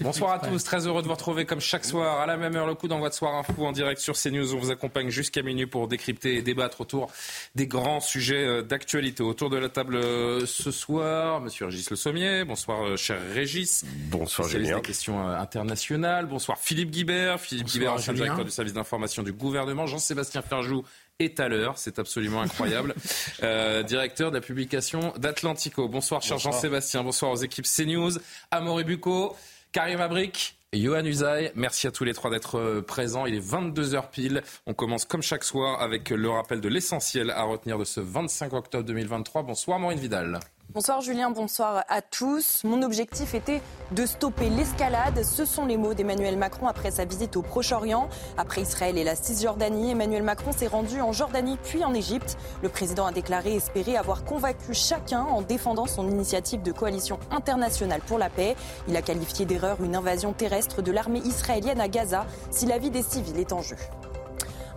Bonsoir à tous, très heureux de vous retrouver comme chaque soir à la même heure, le coup d'envoi de Soir Info en direct sur CNews. On vous accompagne jusqu'à minuit pour décrypter et débattre autour des grands sujets euh, d'actualité. Autour de la table euh, ce soir, Monsieur Régis Le Sommier, bonsoir euh, cher Régis. Bonsoir Julien. des questions internationales. Bonsoir Philippe Guibert, Philippe Guibert, ancien directeur du service d'information du gouvernement. Jean-Sébastien Ferjou est à l'heure, c'est absolument incroyable. directeur de la publication d'Atlantico. Bonsoir, cher Jean-Sébastien, bonsoir aux équipes CNews, Amaury Bucco, Karim Abrik, Johan Usaï, merci à tous les trois d'être euh, présents. Il est 22h pile. On commence comme chaque soir avec le rappel de l'essentiel à retenir de ce 25 octobre 2023. Bonsoir Maureen Vidal. Bonsoir Julien, bonsoir à tous. Mon objectif était de stopper l'escalade. Ce sont les mots d'Emmanuel Macron après sa visite au Proche-Orient. Après Israël et la Cisjordanie, Emmanuel Macron s'est rendu en Jordanie puis en Égypte. Le président a déclaré espérer avoir convaincu chacun en défendant son initiative de coalition internationale pour la paix. Il a qualifié d'erreur une invasion terrestre de l'armée israélienne à Gaza si la vie des civils est en jeu.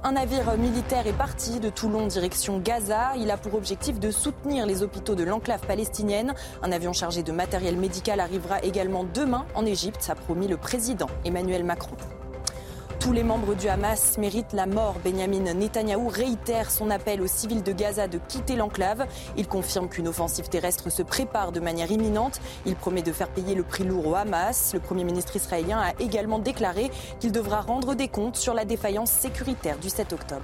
Un navire militaire est parti de Toulon direction Gaza. Il a pour objectif de soutenir les hôpitaux de l'enclave palestinienne. Un avion chargé de matériel médical arrivera également demain en Égypte, a promis le président Emmanuel Macron. Tous les membres du Hamas méritent la mort. Benjamin Netanyahou réitère son appel aux civils de Gaza de quitter l'enclave. Il confirme qu'une offensive terrestre se prépare de manière imminente. Il promet de faire payer le prix lourd au Hamas. Le Premier ministre israélien a également déclaré qu'il devra rendre des comptes sur la défaillance sécuritaire du 7 octobre.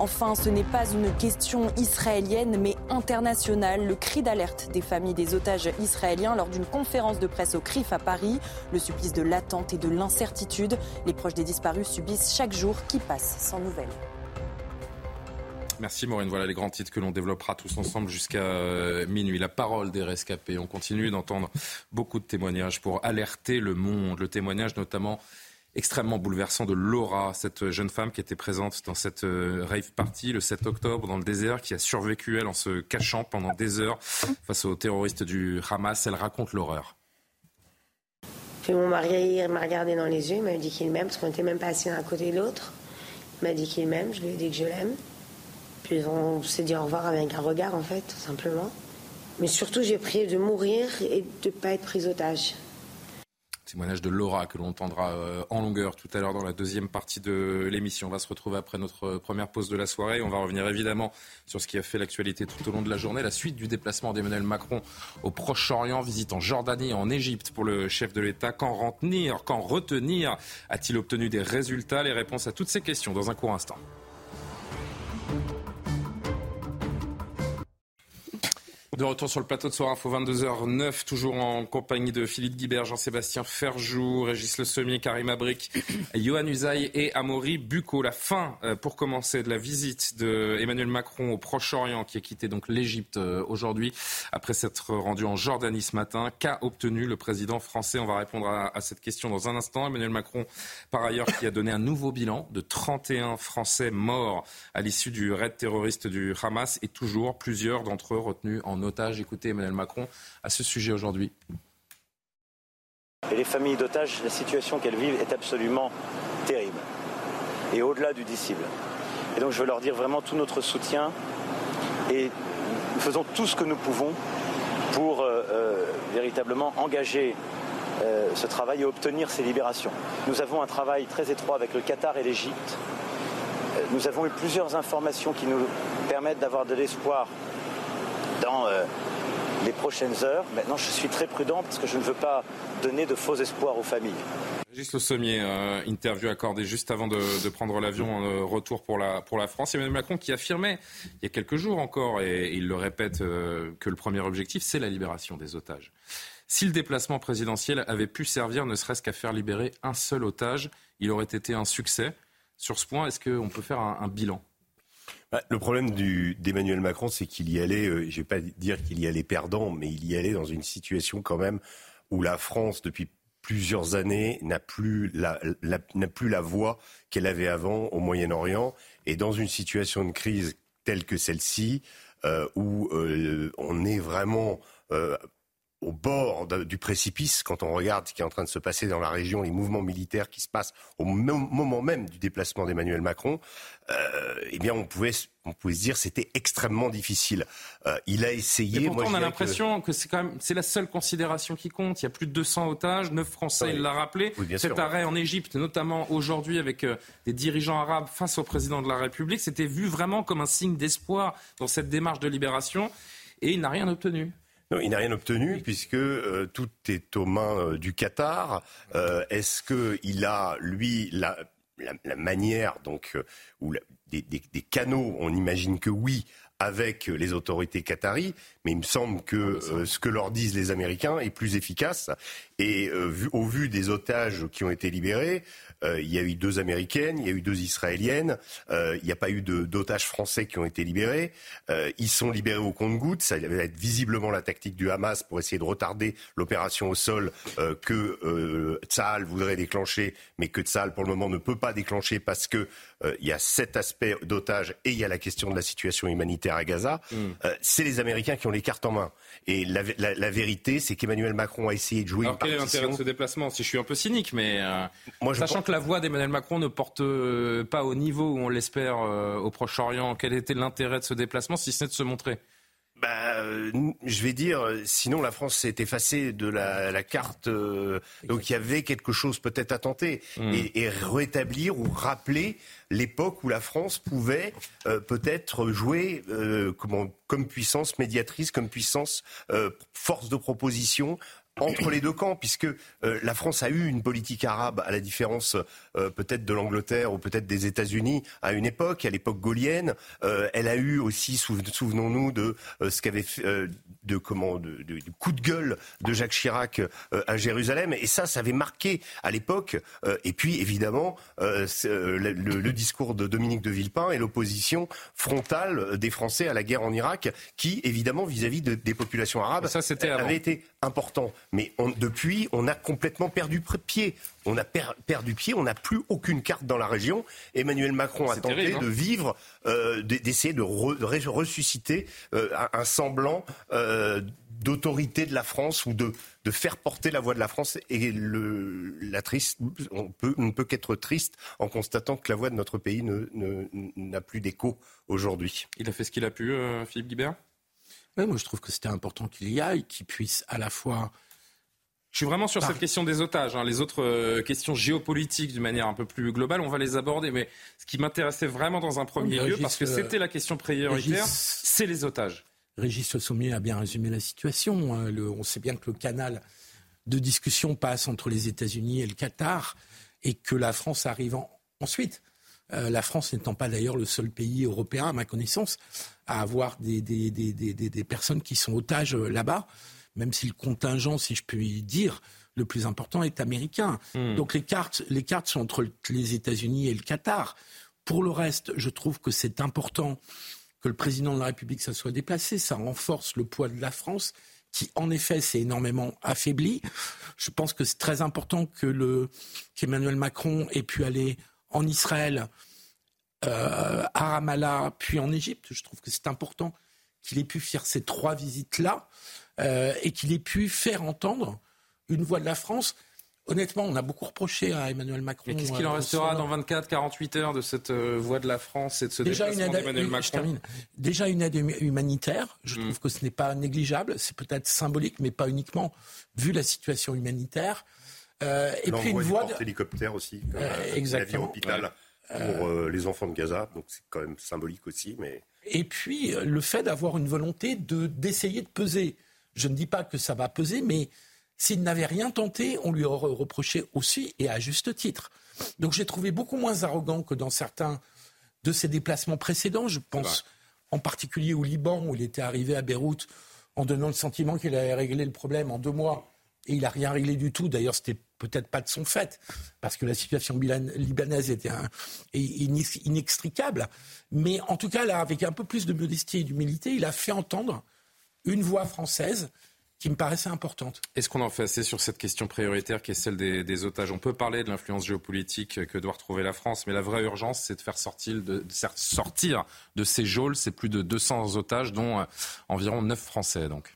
Enfin, ce n'est pas une question israélienne, mais internationale. Le cri d'alerte des familles des otages israéliens lors d'une conférence de presse au CRIF à Paris. Le supplice de l'attente et de l'incertitude. Les proches des disparus subissent chaque jour qui passe sans nouvelles. Merci Maureen. Voilà les grands titres que l'on développera tous ensemble jusqu'à euh, minuit. La parole des rescapés. On continue d'entendre beaucoup de témoignages pour alerter le monde. Le témoignage notamment extrêmement bouleversant de Laura, cette jeune femme qui était présente dans cette euh, rave party le 7 octobre dans le désert, qui a survécu, elle, en se cachant pendant des heures face aux terroristes du Hamas. Elle raconte l'horreur. Puis mon mari m'a regardé dans les yeux, il m'a dit qu'il m'aime, parce qu'on n'était même pas assis l'un à côté de l'autre. Il m'a dit qu'il m'aime, je lui ai dit que je l'aime. Puis on s'est dit au revoir avec un regard, en fait, tout simplement. Mais surtout, j'ai prié de mourir et de ne pas être prise otage témoignage de Laura que l'on entendra euh, en longueur tout à l'heure dans la deuxième partie de l'émission. On va se retrouver après notre première pause de la soirée. On va revenir évidemment sur ce qui a fait l'actualité tout au long de la journée. La suite du déplacement d'Emmanuel Macron au Proche-Orient, visite en Jordanie et en Égypte pour le chef de l'État. Quand retenir, quand retenir A-t-il obtenu des résultats? Les réponses à toutes ces questions dans un court instant. De retour sur le plateau de Soir Info 22h09, toujours en compagnie de Philippe Guibert, Jean-Sébastien Ferjou, Régis Le Sommier, Karim Abric, Johan Usaï et Amaury Bucco. La fin, euh, pour commencer, de la visite de Emmanuel Macron au Proche-Orient, qui a quitté donc l'Égypte euh, aujourd'hui, après s'être rendu en Jordanie ce matin. Qu'a obtenu le président français? On va répondre à, à, cette question dans un instant. Emmanuel Macron, par ailleurs, qui a donné un nouveau bilan de 31 Français morts à l'issue du raid terroriste du Hamas et toujours plusieurs d'entre eux retenus en otage. Écoutez Emmanuel Macron à ce sujet aujourd'hui. Et les familles d'otages, la situation qu'elles vivent est absolument terrible et au-delà du disciple. Et donc je veux leur dire vraiment tout notre soutien et nous faisons tout ce que nous pouvons pour euh, euh, véritablement engager euh, ce travail et obtenir ces libérations. Nous avons un travail très étroit avec le Qatar et l'Égypte. Nous avons eu plusieurs informations qui nous permettent d'avoir de l'espoir dans euh, les prochaines heures. Maintenant, je suis très prudent parce que je ne veux pas donner de faux espoirs aux familles. Régis Le Sommier, euh, interview accordée juste avant de, prendre l'avion euh, retour pour la, pour la France. Emmanuel Macron qui affirmait il y a quelques jours encore, et, il le répète, que le premier objectif, c'est la libération des otages. Si le déplacement présidentiel avait pu servir ne serait-ce qu'à faire libérer un seul otage, il aurait été un succès. Sur ce point, est-ce qu'on peut faire un bilan? Bah, le problème d'Emmanuel Macron, c'est qu'il y allait, euh, je ne vais pas dire qu'il y allait perdant, mais il y allait dans une situation quand même où la France, depuis plusieurs années, n'a plus la, n'a plus la voix qu'elle avait avant au Moyen-Orient. Et dans une situation de crise telle que celle-ci, euh, où euh, on est vraiment au bord du précipice quand on regarde ce qui est en train de se passer dans la région, les mouvements militaires qui se passent au moment même du déplacement d'Emmanuel Macron, euh, eh bien on pouvait, on pouvait se dire c'était extrêmement difficile. Euh, il a essayé. Et pourtant, on a l'impression que, c'est quand même c'est la seule considération qui compte. Il y a plus de 200 otages, 9 Français, il l'a rappelé. Cet arrêt en Égypte, notamment aujourd'hui avec euh, des dirigeants arabes face au président de la République, c'était vu vraiment comme un signe d'espoir dans cette démarche de libération, et il n'a rien obtenu. Non, il n'a rien obtenu puisque euh, tout est aux mains euh, du Qatar. Euh, est-ce qu'il a, lui, la, la, manière, donc, ou des, des, des, canaux, on imagine que oui, avec les autorités qataries, mais il me semble que ah, ce que leur disent les Américains est plus efficace. Et vu, au vu des otages qui ont été libérés, euh, il y a eu deux Américaines, il y a eu deux Israéliennes, euh, il n'y a pas eu d'otages français qui ont été libérés. Euh, ils sont libérés au compte-gouttes. Ça va être visiblement la tactique du Hamas pour essayer de retarder l'opération au sol que euh, Tsahal voudrait déclencher, mais que Tsahal pour le moment ne peut pas déclencher parce que il y a cet aspect d'otages et il y a la question de la situation humanitaire à Gaza. Mm. c'est les Américains qui ont les cartes en main. Et la, la, la vérité, c'est qu'Emmanuel Macron a essayé de jouer Alors, quel est l'intérêt de ce déplacement Si je suis un peu cynique, mais Moi, je sachant que la voix d'Emmanuel Macron ne porte euh, pas au niveau où on l'espère euh, au Proche-Orient, quel était l'intérêt de ce déplacement si ce n'est de se montrer? Bah, euh, je vais dire, sinon la France s'est effacée de la, carte, donc il y avait quelque chose peut-être à tenter hmm. et, rétablir ou rappeler l'époque où la France pouvait peut-être jouer comme puissance médiatrice, comme puissance force de proposition entre les deux camps, puisque euh, la France a eu une politique arabe, à la différence euh, peut-être de l'Angleterre ou peut-être des États-Unis, à une époque, à l'époque gaulienne. Euh, elle a eu aussi, souvenons-nous de ce qu'avait fait, de comment, de, du coup de gueule de Jacques Chirac à Jérusalem, et ça, ça avait marqué à l'époque. et puis, évidemment, le, le, discours de Dominique de Villepin et l'opposition frontale des Français à la guerre en Irak, qui, évidemment, vis-à-vis de, des populations arabes, ça, avait été important. Mais depuis, on a complètement perdu pied. On a perdu pied, on n'a plus aucune carte dans la région. Emmanuel Macron a tenté hein. de vivre, euh, d'essayer de, ressusciter euh, un, semblant euh, d'autorité de la France ou de, faire porter la voix de la France. Et le, la triste, on, peut, ne peut qu'être triste en constatant que la voix de notre pays n'a plus d'écho aujourd'hui. Il a fait ce qu'il a pu, Philippe Guibert? Moi je trouve que c'était important qu'il y aille, qu'il puisse à la fois je suis vraiment sur cette question des otages. Hein. Les autres euh, questions géopolitiques, d'une manière un peu plus globale, on va les aborder. Mais ce qui m'intéressait vraiment dans un premier lieu, parce que c'était la question prioritaire, c'est les otages. Régis Sommier a bien résumé la situation. Hein. on sait bien que le canal de discussion passe entre les États-Unis et le Qatar, et que la France arrive ensuite. Euh, la France n'étant pas d'ailleurs le seul pays européen, à ma connaissance, à avoir des, des, des, des personnes qui sont otages euh, là-bas, même si le contingent, si je puis dire, le plus important est américain. Hmm. Donc les cartes, les cartes sont entre les États-Unis et le Qatar. Pour le reste, je trouve que c'est important que le président de la République ça soit déplacé. Ça renforce le poids de la France, qui en effet s'est énormément affaibli. Je pense que c'est très important que le qu'Emmanuel Macron ait pu aller en Israël, euh, à Ramallah, puis en Égypte. Je trouve que c'est important qu'il ait pu faire ces trois visites-là euh, et qu'il ait pu faire entendre une voix de la France. Honnêtement, on a beaucoup reproché à Emmanuel Macron. Qu'est-ce qu'il en euh, restera dans 24, 48 heures de cette voix de la France et de ce Déjà déplacement d'Emmanuel Macron Déjà une aide humanitaire. Je hmm. trouve que ce n'est pas négligeable. C'est peut-être symbolique, mais pas uniquement, vu la situation humanitaire. Euh, et puis une voix d'hélicoptère aussi, euh, exactement. hôpital pour euh, les enfants de Gaza, donc c'est quand même symbolique aussi. Mais et puis le fait d'avoir une volonté de d'essayer de peser. Je ne dis pas que ça va peser, mais s'il n'avait rien tenté, on lui aurait reproché aussi, et à juste titre. Donc j'ai trouvé beaucoup moins arrogant que dans certains de ses déplacements précédents. Je pense en particulier au Liban, où il était arrivé à Beyrouth en donnant le sentiment qu'il allait régler le problème en deux mois, et il n'a rien réglé du tout. D'ailleurs, c'était peut-être pas de son fait, parce que la situation libanaise était inextricable. Mais en tout cas, là, avec un peu plus de modestie et d'humilité, il a fait entendre une voix française qui me paraissait importante. Est-ce qu'on en fait assez sur cette question prioritaire qui est celle des, otages? On peut parler de l'influence géopolitique que doit retrouver la France, mais la vraie urgence, c'est de faire sortir de, sortir de ces geôles. C'est plus de 200 otages, dont euh, environ 9 Français. Donc.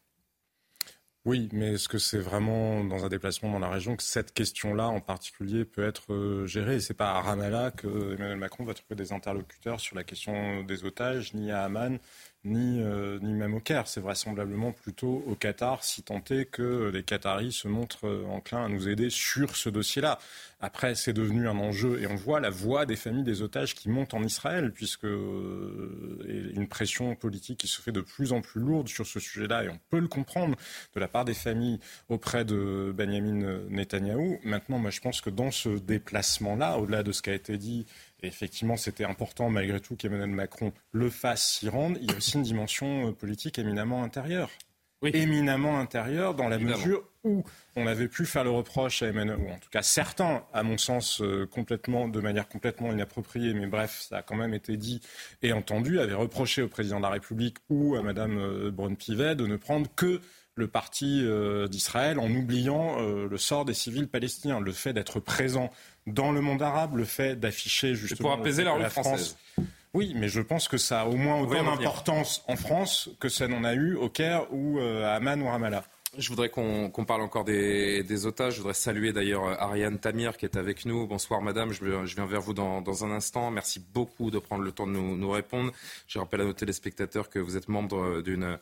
Oui, mais est-ce que c'est vraiment dans un déplacement dans la région que cette question-là en particulier peut être euh, gérée? C'est pas à Ramallah que Emmanuel Macron va trouver des interlocuteurs sur la question des otages, ni à Amman, ni, euh, ni même au Caire. C'est vraisemblablement plutôt au Qatar, si tant est que les Qataris se montrent euh, enclins à nous aider sur ce dossier-là. Après, c'est devenu un enjeu et on voit la voix des familles des otages qui montent en Israël, puisque euh, une pression politique qui se fait de plus en plus lourde sur ce sujet-là, et on peut le comprendre de la part des familles auprès de Benjamin Netanyahou. Maintenant, moi, je pense que dans ce déplacement-là, au-delà de ce qui a été dit effectivement, c'était important malgré tout qu'Emmanuel Macron le fasse s'y rendre. Il y a aussi une dimension euh, politique éminemment intérieure. Oui. Éminemment intérieure dans la mesure où on avait pu faire le reproche à Emmanuel, ou en tout cas certains, à mon sens, euh, complètement, de manière complètement inappropriée, mais bref, ça a quand même été dit et entendu, avaient reproché au président de la République ou à Madame euh, Braun-Pivet de ne prendre que le parti d'Israël en oubliant le sort des civils palestiniens, le fait d'être présent dans le monde arabe, le fait d'afficher justement. pour apaiser la, rue française. Oui, mais je pense que ça a au moins autant d'importance en France que ça n'en a eu au Caire ou euh, à Amman ou Ramallah. Je voudrais qu'on parle encore des, otages. Je voudrais saluer d'ailleurs euh, Ariane Tamir qui est avec nous. Bonsoir madame, je, viens vers vous dans, un instant. Merci beaucoup de prendre le temps de nous, répondre. Je rappelle à nos téléspectateurs que vous êtes membre euh, d'une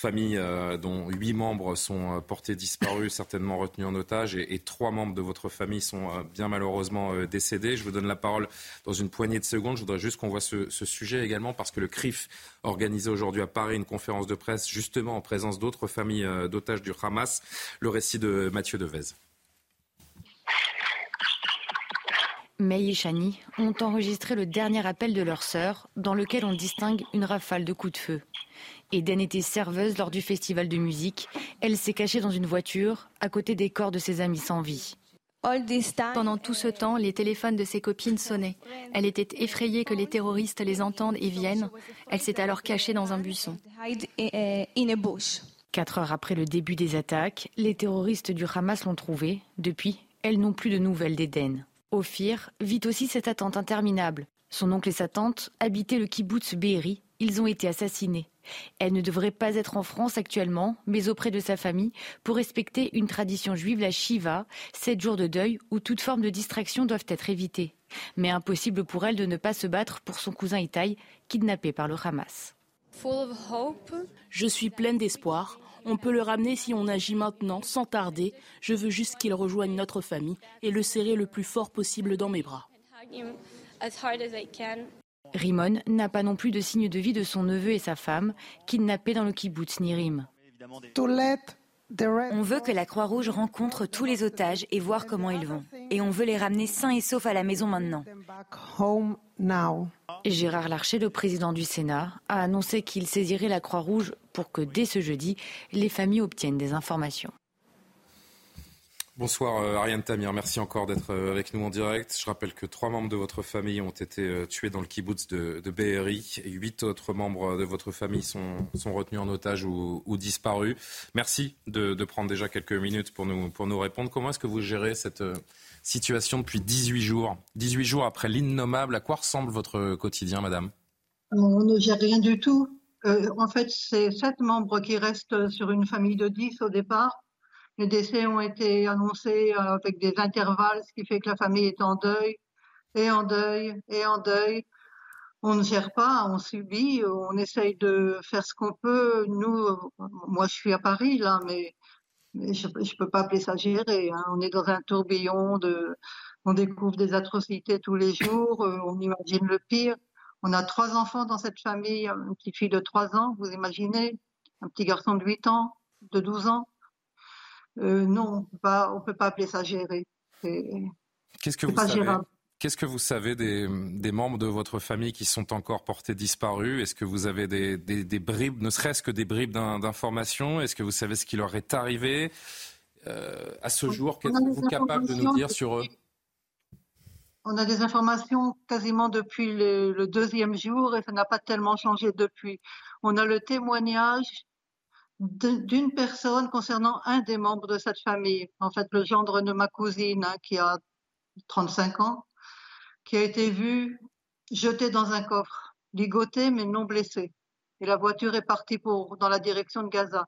famille euh, dont huit membres sont portés disparus, certainement retenus en otage, et, trois membres de votre famille sont bien malheureusement décédés. Je vous donne la parole dans une poignée de secondes. Je voudrais juste qu'on voit ce, sujet également parce que le CRIF organisé aujourd'hui à Paris une conférence de presse justement en présence d'autres familles d'otages du Hamas. Le récit de Mathieu Devez. May et Shani ont enregistré le dernier appel de leur sœur, dans lequel on distingue une rafale de coups de feu. Eden était serveuse lors du festival de musique. Elle s'est cachée dans une voiture, à côté des corps de ses amis sans vie. Pendant tout ce temps, les téléphones de ses copines sonnaient. Elle était effrayée que les terroristes les entendent et viennent. Elle s'est alors cachée dans un buisson. Quatre heures après le début des attaques, les terroristes du Hamas l'ont trouvée. Depuis, elles n'ont plus de nouvelles d'Eden. Ophir vit aussi cette attente interminable. Son oncle et sa tante habitaient le kibbutz Be'eri. Ils ont été assassinés. Elle ne devrait pas être en France actuellement, mais auprès de sa famille, pour respecter une tradition juive, la Shiva, sept jours de deuil où toute forme de distraction doivent être évitées. Mais impossible pour elle de ne pas se battre pour son cousin Itaï, kidnappé par le Hamas. Je suis pleine d'espoir. On peut le ramener si on agit maintenant, sans tarder. Je veux juste qu'il rejoigne notre famille et le serrer le plus fort possible dans mes bras. Rimon n'a pas non plus de signe de vie de son neveu et sa femme, kidnappés dans le kibbutz Nirim. On veut que la Croix-Rouge rencontre tous les otages et voir comment ils vont. Et on veut les ramener sains et saufs à la maison maintenant. Gérard Larcher, le président du Sénat, a annoncé qu'il saisirait la Croix-Rouge pour que dès ce jeudi, les familles obtiennent des informations. Bonsoir euh, Ariane Tamir, merci encore d'être euh, avec nous en direct. Je rappelle que trois membres de votre famille ont été euh, tués dans le kibbutz de, de et huit autres membres de votre famille sont, retenus en otage ou, disparus. Merci de, prendre déjà quelques minutes pour nous, pour nous répondre. Comment est-ce que vous gérez cette situation depuis 18 jours? 18 jours après l'innommable, à quoi ressemble votre quotidien, madame? On ne gère rien du tout. en fait, c'est sept membres qui restent sur une famille de 10 au départ les décès ont été annoncés euh, avec des intervalles, ce qui fait que la famille est en deuil, et en deuil, et en deuil. On ne gère pas, on subit, on essaye de faire ce qu'on peut. Nous, moi je suis à Paris là, mais, je ne peux pas appeler ça gérer. Hein. On est dans un tourbillon de, on découvre des atrocités tous les jours, euh, on imagine le pire. On a trois enfants dans cette famille, une petite fille de trois ans, vous imaginez, un petit garçon de huit ans, de douze ans. Euh, non, on ne peut pas appeler ça gérer. Qu'est-ce que vous savez Qu'est-ce que vous savez des, membres de votre famille qui sont encore portés disparus? Est-ce que vous avez des, bribes, ne serait-ce que des bribes d'informations? Est-ce que vous savez ce qui leur est arrivé? À ce jour, qu'êtes-vous capable de nous dire sur eux? on a des informations quasiment depuis le, deuxième jour et ça n'a pas tellement changé depuis. On a le témoignage d'une personne concernant un des membres de cette famille, en fait le gendre de ma cousine hein, qui a 35 ans, qui a été vu jeté dans un coffre, ligoté mais non blessé. Et la voiture est partie pour, dans la direction de Gaza.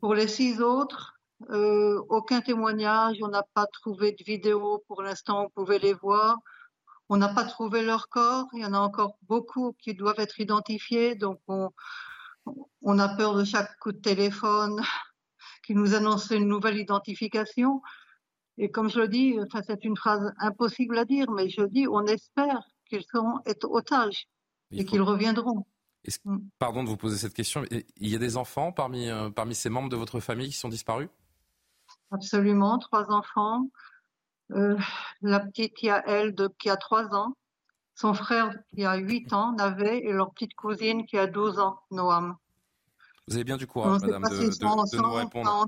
Pour les six autres, euh, aucun témoignage, on n'a pas trouvé de vidéo pour l'instant, on pouvait les voir. On n'a pas trouvé leur corps, il y en a encore beaucoup qui doivent être identifiés, donc on, on a peur de chaque coup de téléphone qui nous annonce une nouvelle identification. Et comme je le dis, enfin, c'est une phrase impossible à dire, mais je dis, on espère qu'ils seront otages et qu'ils reviendront. Mm. Pardon de vous poser cette question. Il y a des enfants parmi, euh, parmi ces membres de votre famille qui sont disparus? Absolument, trois enfants. Euh, la petite elle de, qui a trois ans, son frère qui a huit ans, Navet, et leur petite cousine qui a 12 ans, Noam. Vous avez bien du courage, madame, de, de, nous répondre.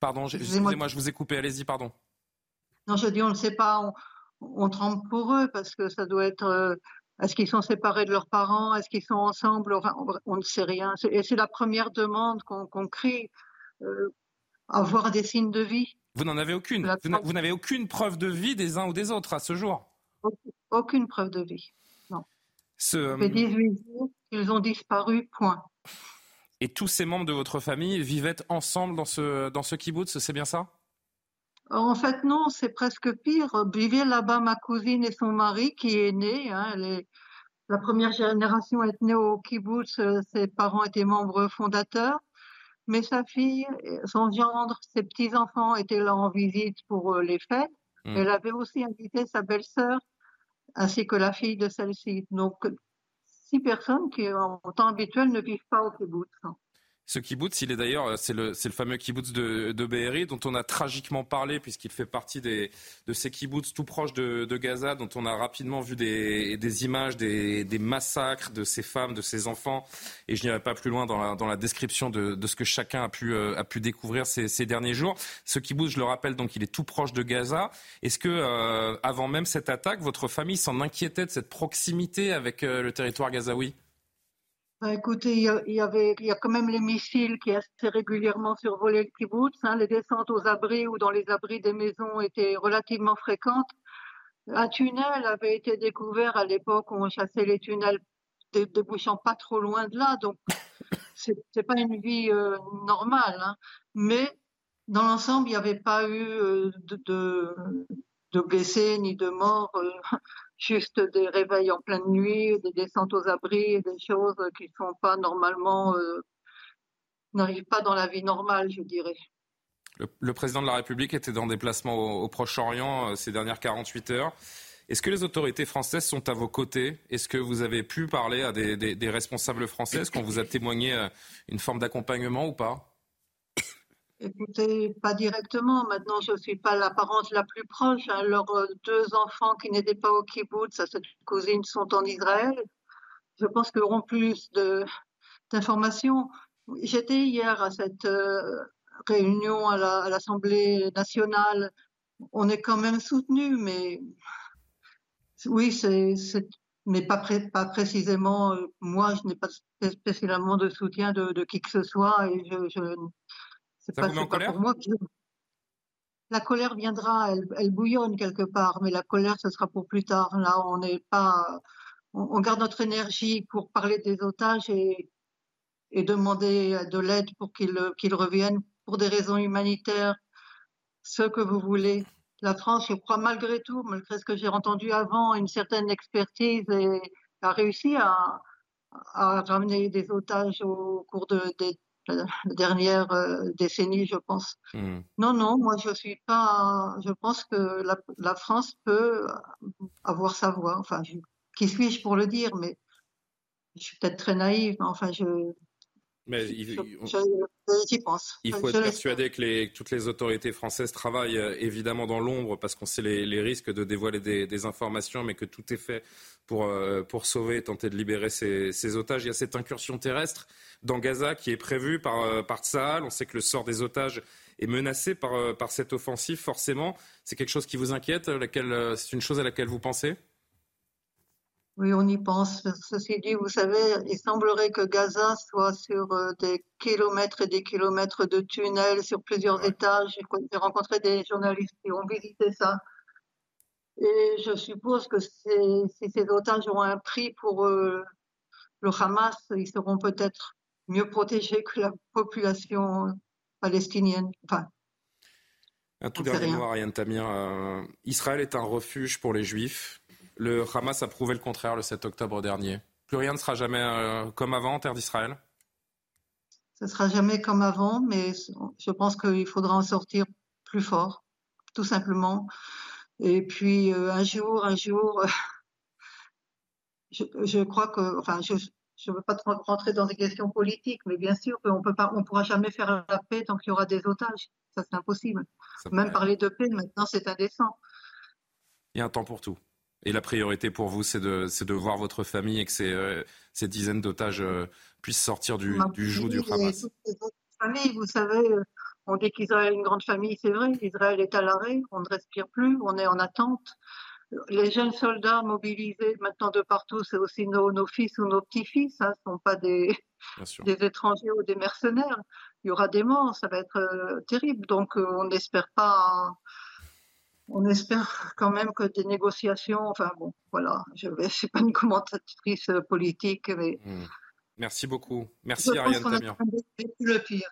Pardon, excusez-moi, je vous ai coupé, allez-y, pardon. Non, je dis, on ne sait pas, on, on tremble pour eux parce que ça doit être. Euh, est-ce qu'ils sont séparés de leurs parents Est-ce qu'ils sont ensemble enfin, on, ne sait rien. Et c'est la première demande qu'on crie. Euh, avoir des signes de vie. Vous n'en avez aucune. Vous n'avez aucune preuve de vie des uns ou des autres à ce jour. Aucune preuve de vie. Non. Ce... fait 18 jours qu'ils ont disparu. Point. Et tous ces membres de votre famille vivaient ensemble dans ce dans ce kibbutz, c'est bien ça? En fait, non, c'est presque pire. Vivait là-bas ma cousine et son mari qui est né. Hein, la première génération est née au kibbutz. Euh, ses parents étaient membres fondateurs mais sa fille, son gendre, ses petits-enfants étaient là en visite pour euh, les fêtes. Hmm. Elle avait aussi invité sa belle-sœur ainsi que la fille de celle-ci. Donc, six personnes qui, en temps habituel, ne vivent pas au kibbutz. Ce kibbutz, il est d'ailleurs, euh, c'est le, le fameux kibbutz de, de Be'eri, dont on a tragiquement parlé, puisqu'il fait partie des, de ces kibbutz tout proches de, de Gaza, dont on a rapidement vu des, des images, des, des, massacres de ces femmes, de ces enfants. Et je n'irai pas plus loin dans la, dans la description de, de, ce que chacun a pu, euh, a pu découvrir ces, ces, derniers jours. Ce kibbutz, je le rappelle, donc il est tout proche de Gaza. Est-ce que, euh, avant même cette attaque, votre famille s'en inquiétait de cette proximité avec le territoire gazaoui? Bah, écoutez, il y, avait, il y a quand même les missiles qui assez régulièrement survolaient le kibbutz. Hein. Les descentes aux abris ou dans les abris des maisons étaient relativement fréquentes. Un tunnel avait été découvert à l'époque où on chassait les tunnels débouchant pas trop loin de là. Donc, c'est pas une vie euh, normale. Hein. Mais dans l'ensemble, il n'y avait pas eu euh, de, blessés ni de morts. Euh, juste des réveils en pleine nuit, des descentes aux abris, des choses qui ne sont pas normalement, euh, n'arrivent pas dans la vie normale, je dirais. Le, président de la République était en déplacement au, Proche-Orient euh, ces dernières 48 heures. Est-ce que les autorités françaises sont à vos côtés? Est-ce que vous avez pu parler à des, des responsables français? Est-ce qu'on vous a témoigné euh, une forme d'accompagnement ou pas? Écoutez, pas directement. Maintenant, je ne suis pas la parente la plus proche. Hein. Leurs euh, deux enfants qui n'étaient pas au kibbutz, cette cousine, sont en Israël. Je pense qu'ils auront plus d'informations. J'étais hier à cette euh, réunion à l'Assemblée nationale. On est quand même soutenu, mais oui, mais pas, précisément. Euh, moi, je n'ai pas spécialement de soutien de, qui que ce soit et je c'est pas, Pour moi La colère viendra, elle, bouillonne quelque part, mais la colère, ce sera pour plus tard. Là, on n'est pas, on, garde notre énergie pour parler des otages et, et demander de l'aide pour qu'ils reviennent pour des raisons humanitaires, ce que vous voulez. La France, je crois malgré tout, malgré ce que j'ai entendu avant, une certaine expertise et a réussi à, à ramener des otages au cours de, des la, dernière euh, décennie, je pense. Hmm. Non, non, moi je suis pas. Je pense que la, la France peut avoir sa voix. Enfin, qui suis-je pour le dire Mais je suis peut-être très naïve. Mais enfin, je Mais il, pense. Il faut être persuadé que les, toutes les autorités françaises travaillent euh, évidemment dans l'ombre parce qu'on sait les, risques de dévoiler des, informations, mais que tout est fait pour, euh, pour sauver et tenter de libérer ces, otages. Il y a cette incursion terrestre dans Gaza qui est prévue par, euh, par On sait que le sort des otages est menacé par, par cette offensive. Forcément, c'est quelque chose qui vous inquiète C'est une chose à laquelle vous pensez? Oui, on y pense. Ceci dit, vous savez, il semblerait que Gaza soit sur euh, des kilomètres et des kilomètres de tunnels sur plusieurs étages. J'ai rencontré des journalistes qui ont visité ça. Et je suppose que si ces otages ont un prix pour euh, le Hamas, ils seront peut-être mieux protégés que la population palestinienne. Enfin, un tout dernier mot, Ariane Tamir. Euh, Israël est un refuge pour les Juifs. Le Hamas a prouvé le contraire le 7 octobre dernier. Plus rien ne sera jamais euh, comme avant en terre d'Israël? Ce ne sera jamais comme avant, mais je pense qu'il faudra en sortir plus fort, tout simplement. Et puis euh, un jour, un jour, je, crois que, enfin, je ne veux pas trop rentrer dans des questions politiques, mais bien sûr qu'on on pourra jamais faire la paix tant qu'il y aura des otages. Ça, c'est impossible. Même parler de paix, maintenant, c'est indécent. Il y a un temps pour tout. Et la priorité pour vous, c'est de, de, voir votre famille et que ces, euh, ces dizaines d'otages euh, puissent sortir du, du joug du Hamas. Familles, vous savez, euh, on dit qu'Israël est une grande famille, c'est vrai. Israël est à l'arrêt, on ne respire plus, on est en attente. Les jeunes soldats mobilisés maintenant de partout, c'est aussi nos, nos, fils ou nos petits-fils, hein, ce ne sont pas des, des étrangers ou des mercenaires. Il y aura des morts, ça va être terrible. Donc on n'espère pas on espère quand même que des négociations, enfin bon, voilà, je ne suis pas une commentatrice politique, mais... Hmm. Merci beaucoup. Merci Ariane Tamir. Le pire.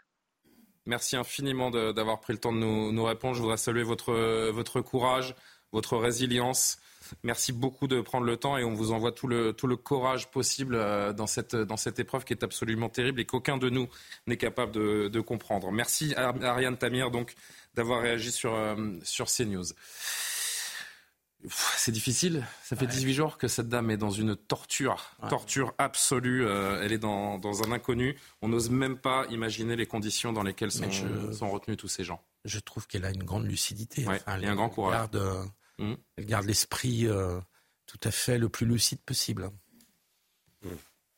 Merci infiniment d'avoir pris le temps de nous, répondre. Je voudrais saluer votre, votre courage, votre résilience. Merci beaucoup de prendre le temps et on vous envoie tout le, tout le courage possible euh, dans cette, dans cette épreuve qui est absolument terrible et qu'aucun de nous n'est capable de, de comprendre. Merci Ariane Tamir. Donc, d'avoir réagi sur, euh, sur CNews. C'est difficile. Ça fait 18 jours que cette dame est dans une torture, torture absolue. Euh, elle est dans, dans, un inconnu. On n'ose même pas imaginer les conditions dans lesquelles sont, sont retenus tous ces gens. Je trouve qu'elle a une grande lucidité. elle, a un grand courage. Garde, euh, mmh. Elle garde l'esprit tout à fait le plus lucide possible. Mmh.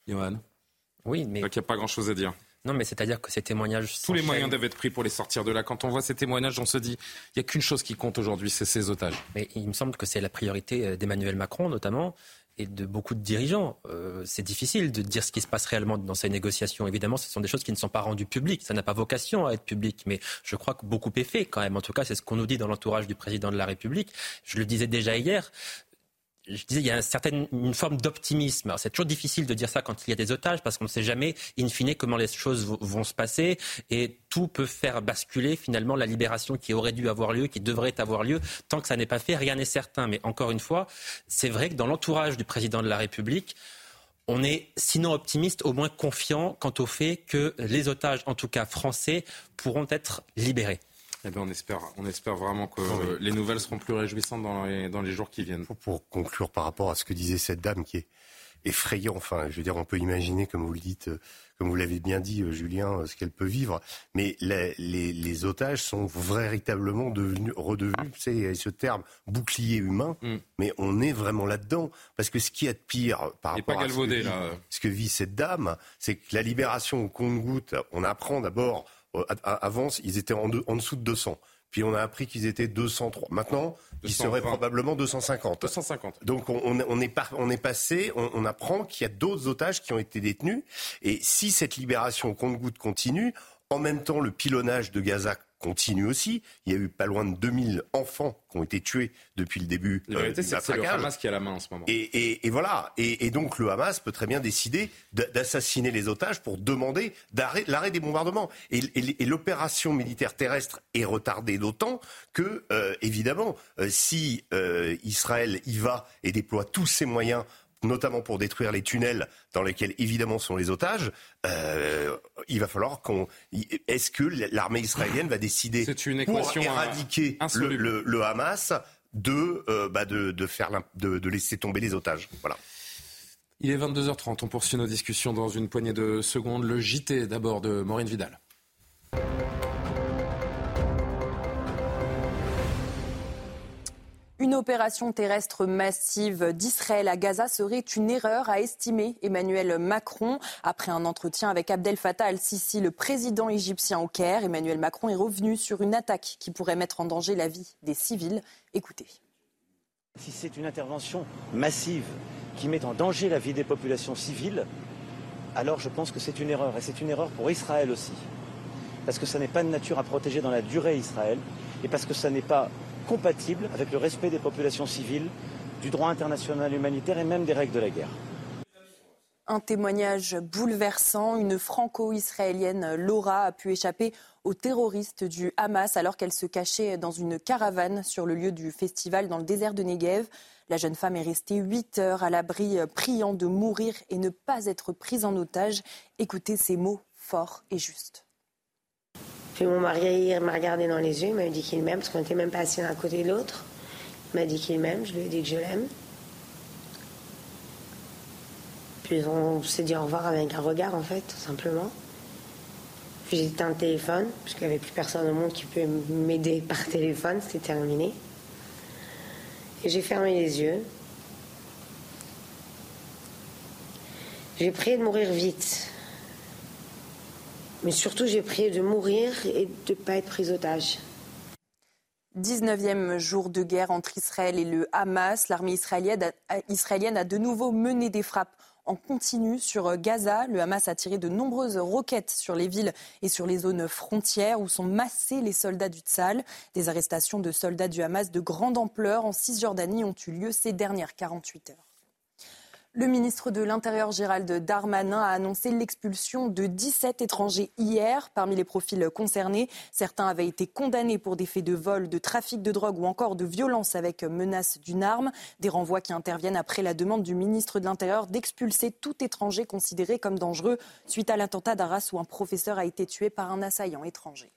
Johan Oui, mais. il n'y a pas grand-chose à dire. Non, mais c'est-à-dire que ces témoignages. Tous les moyens doivent être pris pour les sortir de là. Quand on voit ces témoignages, on se dit il n'y a qu'une chose qui compte aujourd'hui, c'est ces otages. Mais il me semble que c'est la priorité euh, d'Emmanuel Macron, notamment, et de beaucoup de dirigeants. Euh, c'est difficile de dire ce qui se passe réellement dans ces négociations. Évidemment, ce sont des choses qui ne sont pas rendues publiques. Ça n'a pas vocation à être public. Mais je crois que beaucoup est fait quand même. En tout cas, c'est ce qu'on nous dit dans l'entourage du président de la République. Je le disais déjà hier je disais, il y a une forme d'optimisme. C'est toujours difficile de dire ça quand il y a des otages parce qu'on ne sait jamais, in fine, comment les choses vont se passer et tout peut faire basculer finalement la libération qui aurait dû avoir lieu, qui devrait avoir lieu. Tant que ça n'est pas fait, rien n'est certain. Mais encore une fois, c'est vrai que dans l'entourage du président de la République, on est sinon optimiste, au moins confiant quant au fait que les otages, en tout cas français, pourront être libérés. Eh bien, on espère, on espère vraiment que les nouvelles seront plus réjouissantes dans les, dans les jours qui viennent. Pour conclure par rapport à ce que disait cette dame qui est effrayant, enfin, je veux dire, on peut imaginer, comme vous le dites, euh, comme vous l'avez bien dit, euh, Julien, ce qu'elle peut vivre. Mais les, les, les, otages sont véritablement devenus, redevenus, vous savez, ce terme, bouclier humain. Mm. Mais on est vraiment là-dedans. Parce que ce qui est de pire par rapport à ce que, vit, ce que, vit, cette dame, c'est que la libération au compte-goutte, on apprend d'abord avant, ils étaient en, dessous de 200. Puis on a appris qu'ils étaient 203. Maintenant, ils seraient probablement 250. 250. Donc on, est, passé, on, apprend qu'il y a d'autres otages qui ont été détenus. Et si cette libération au compte-goutte continue, en même temps, le pilonnage de Gaza continue aussi. Il y a eu pas loin de 2000 enfants qui ont été tués depuis le début. La vérité, euh, c'est le Hamas qui a la main en ce moment. Et, voilà. Et, donc le Hamas peut très bien décider d'assassiner les otages pour demander l'arrêt des bombardements. Et, l'opération militaire terrestre est retardée d'autant que, euh, évidemment, euh, si Israël y va et déploie tous ses moyens notamment pour détruire les tunnels dans lesquels évidemment sont les otages, euh, il va falloir qu'on. Est-ce que l'armée israélienne va décider une pour euh, éradiquer le, Hamas de, euh, bah de, de, faire de, de, laisser tomber les otages? Voilà. Il est 22h30, on poursuit nos discussions dans une poignée de secondes. Le JT d'abord de Maureen Vidal. Une opération terrestre massive d'Israël à Gaza serait une erreur, a estimé Emmanuel Macron. Après un entretien avec Abdel Fattah al-Sisi, le président égyptien au Caire, Emmanuel Macron est revenu sur une attaque qui pourrait mettre en danger la vie des civils. Écoutez. Si c'est une intervention massive qui met en danger la vie des populations civiles, alors je pense que c'est une erreur. Et c'est une erreur pour Israël aussi. Parce que ça n'est pas de nature à protéger dans la durée Israël, et parce que ça n'est pas compatible avec le respect des populations civiles, du droit international humanitaire et même des règles de la guerre. Un témoignage bouleversant. Une franco-israélienne, Laura, a pu échapper aux terroristes du Hamas alors qu'elle se cachait dans une caravane sur le lieu du festival dans le désert de Negev. La jeune femme est restée huit heures à l'abri, priant de mourir et ne pas être prise en otage. Écoutez ces mots forts et justes. Puis mon mari m'a regardé dans les yeux, il m'a dit qu'il m'aime, parce qu'on n'était même pas assis l'un à côté de l'autre. Il m'a dit qu'il m'aime, je lui ai dit que je l'aime. Puis on s'est dit au revoir avec un regard, en fait, tout simplement. Puis j'ai éteint le téléphone, parce qu'il n'y avait plus personne au monde qui peut m'aider par téléphone, c'était terminé. Et j'ai fermé les yeux. J'ai prié de mourir vite. Mais surtout, j'ai prié de mourir et de ne pas être prise otage. 19e jour de guerre entre Israël et le Hamas. L'armée israélienne a, de nouveau mené des frappes en continu sur Gaza. Le Hamas a tiré de nombreuses roquettes sur les villes et sur les zones frontières où sont massés les soldats du Tzal. Des arrestations de soldats du Hamas de grande ampleur en Cisjordanie ont eu lieu ces dernières 48 heures. Le ministre de l'Intérieur Gérald Darmanin a annoncé l'expulsion de 17 étrangers hier. Parmi les profils concernés, certains avaient été condamnés pour des faits de vol, de trafic de drogue ou encore de violence avec menace d'une arme. Des renvois qui interviennent après la demande du ministre de l'Intérieur d'expulser tout étranger considéré comme dangereux suite à l'attentat d'Arras où un professeur a été tué par un assaillant étranger.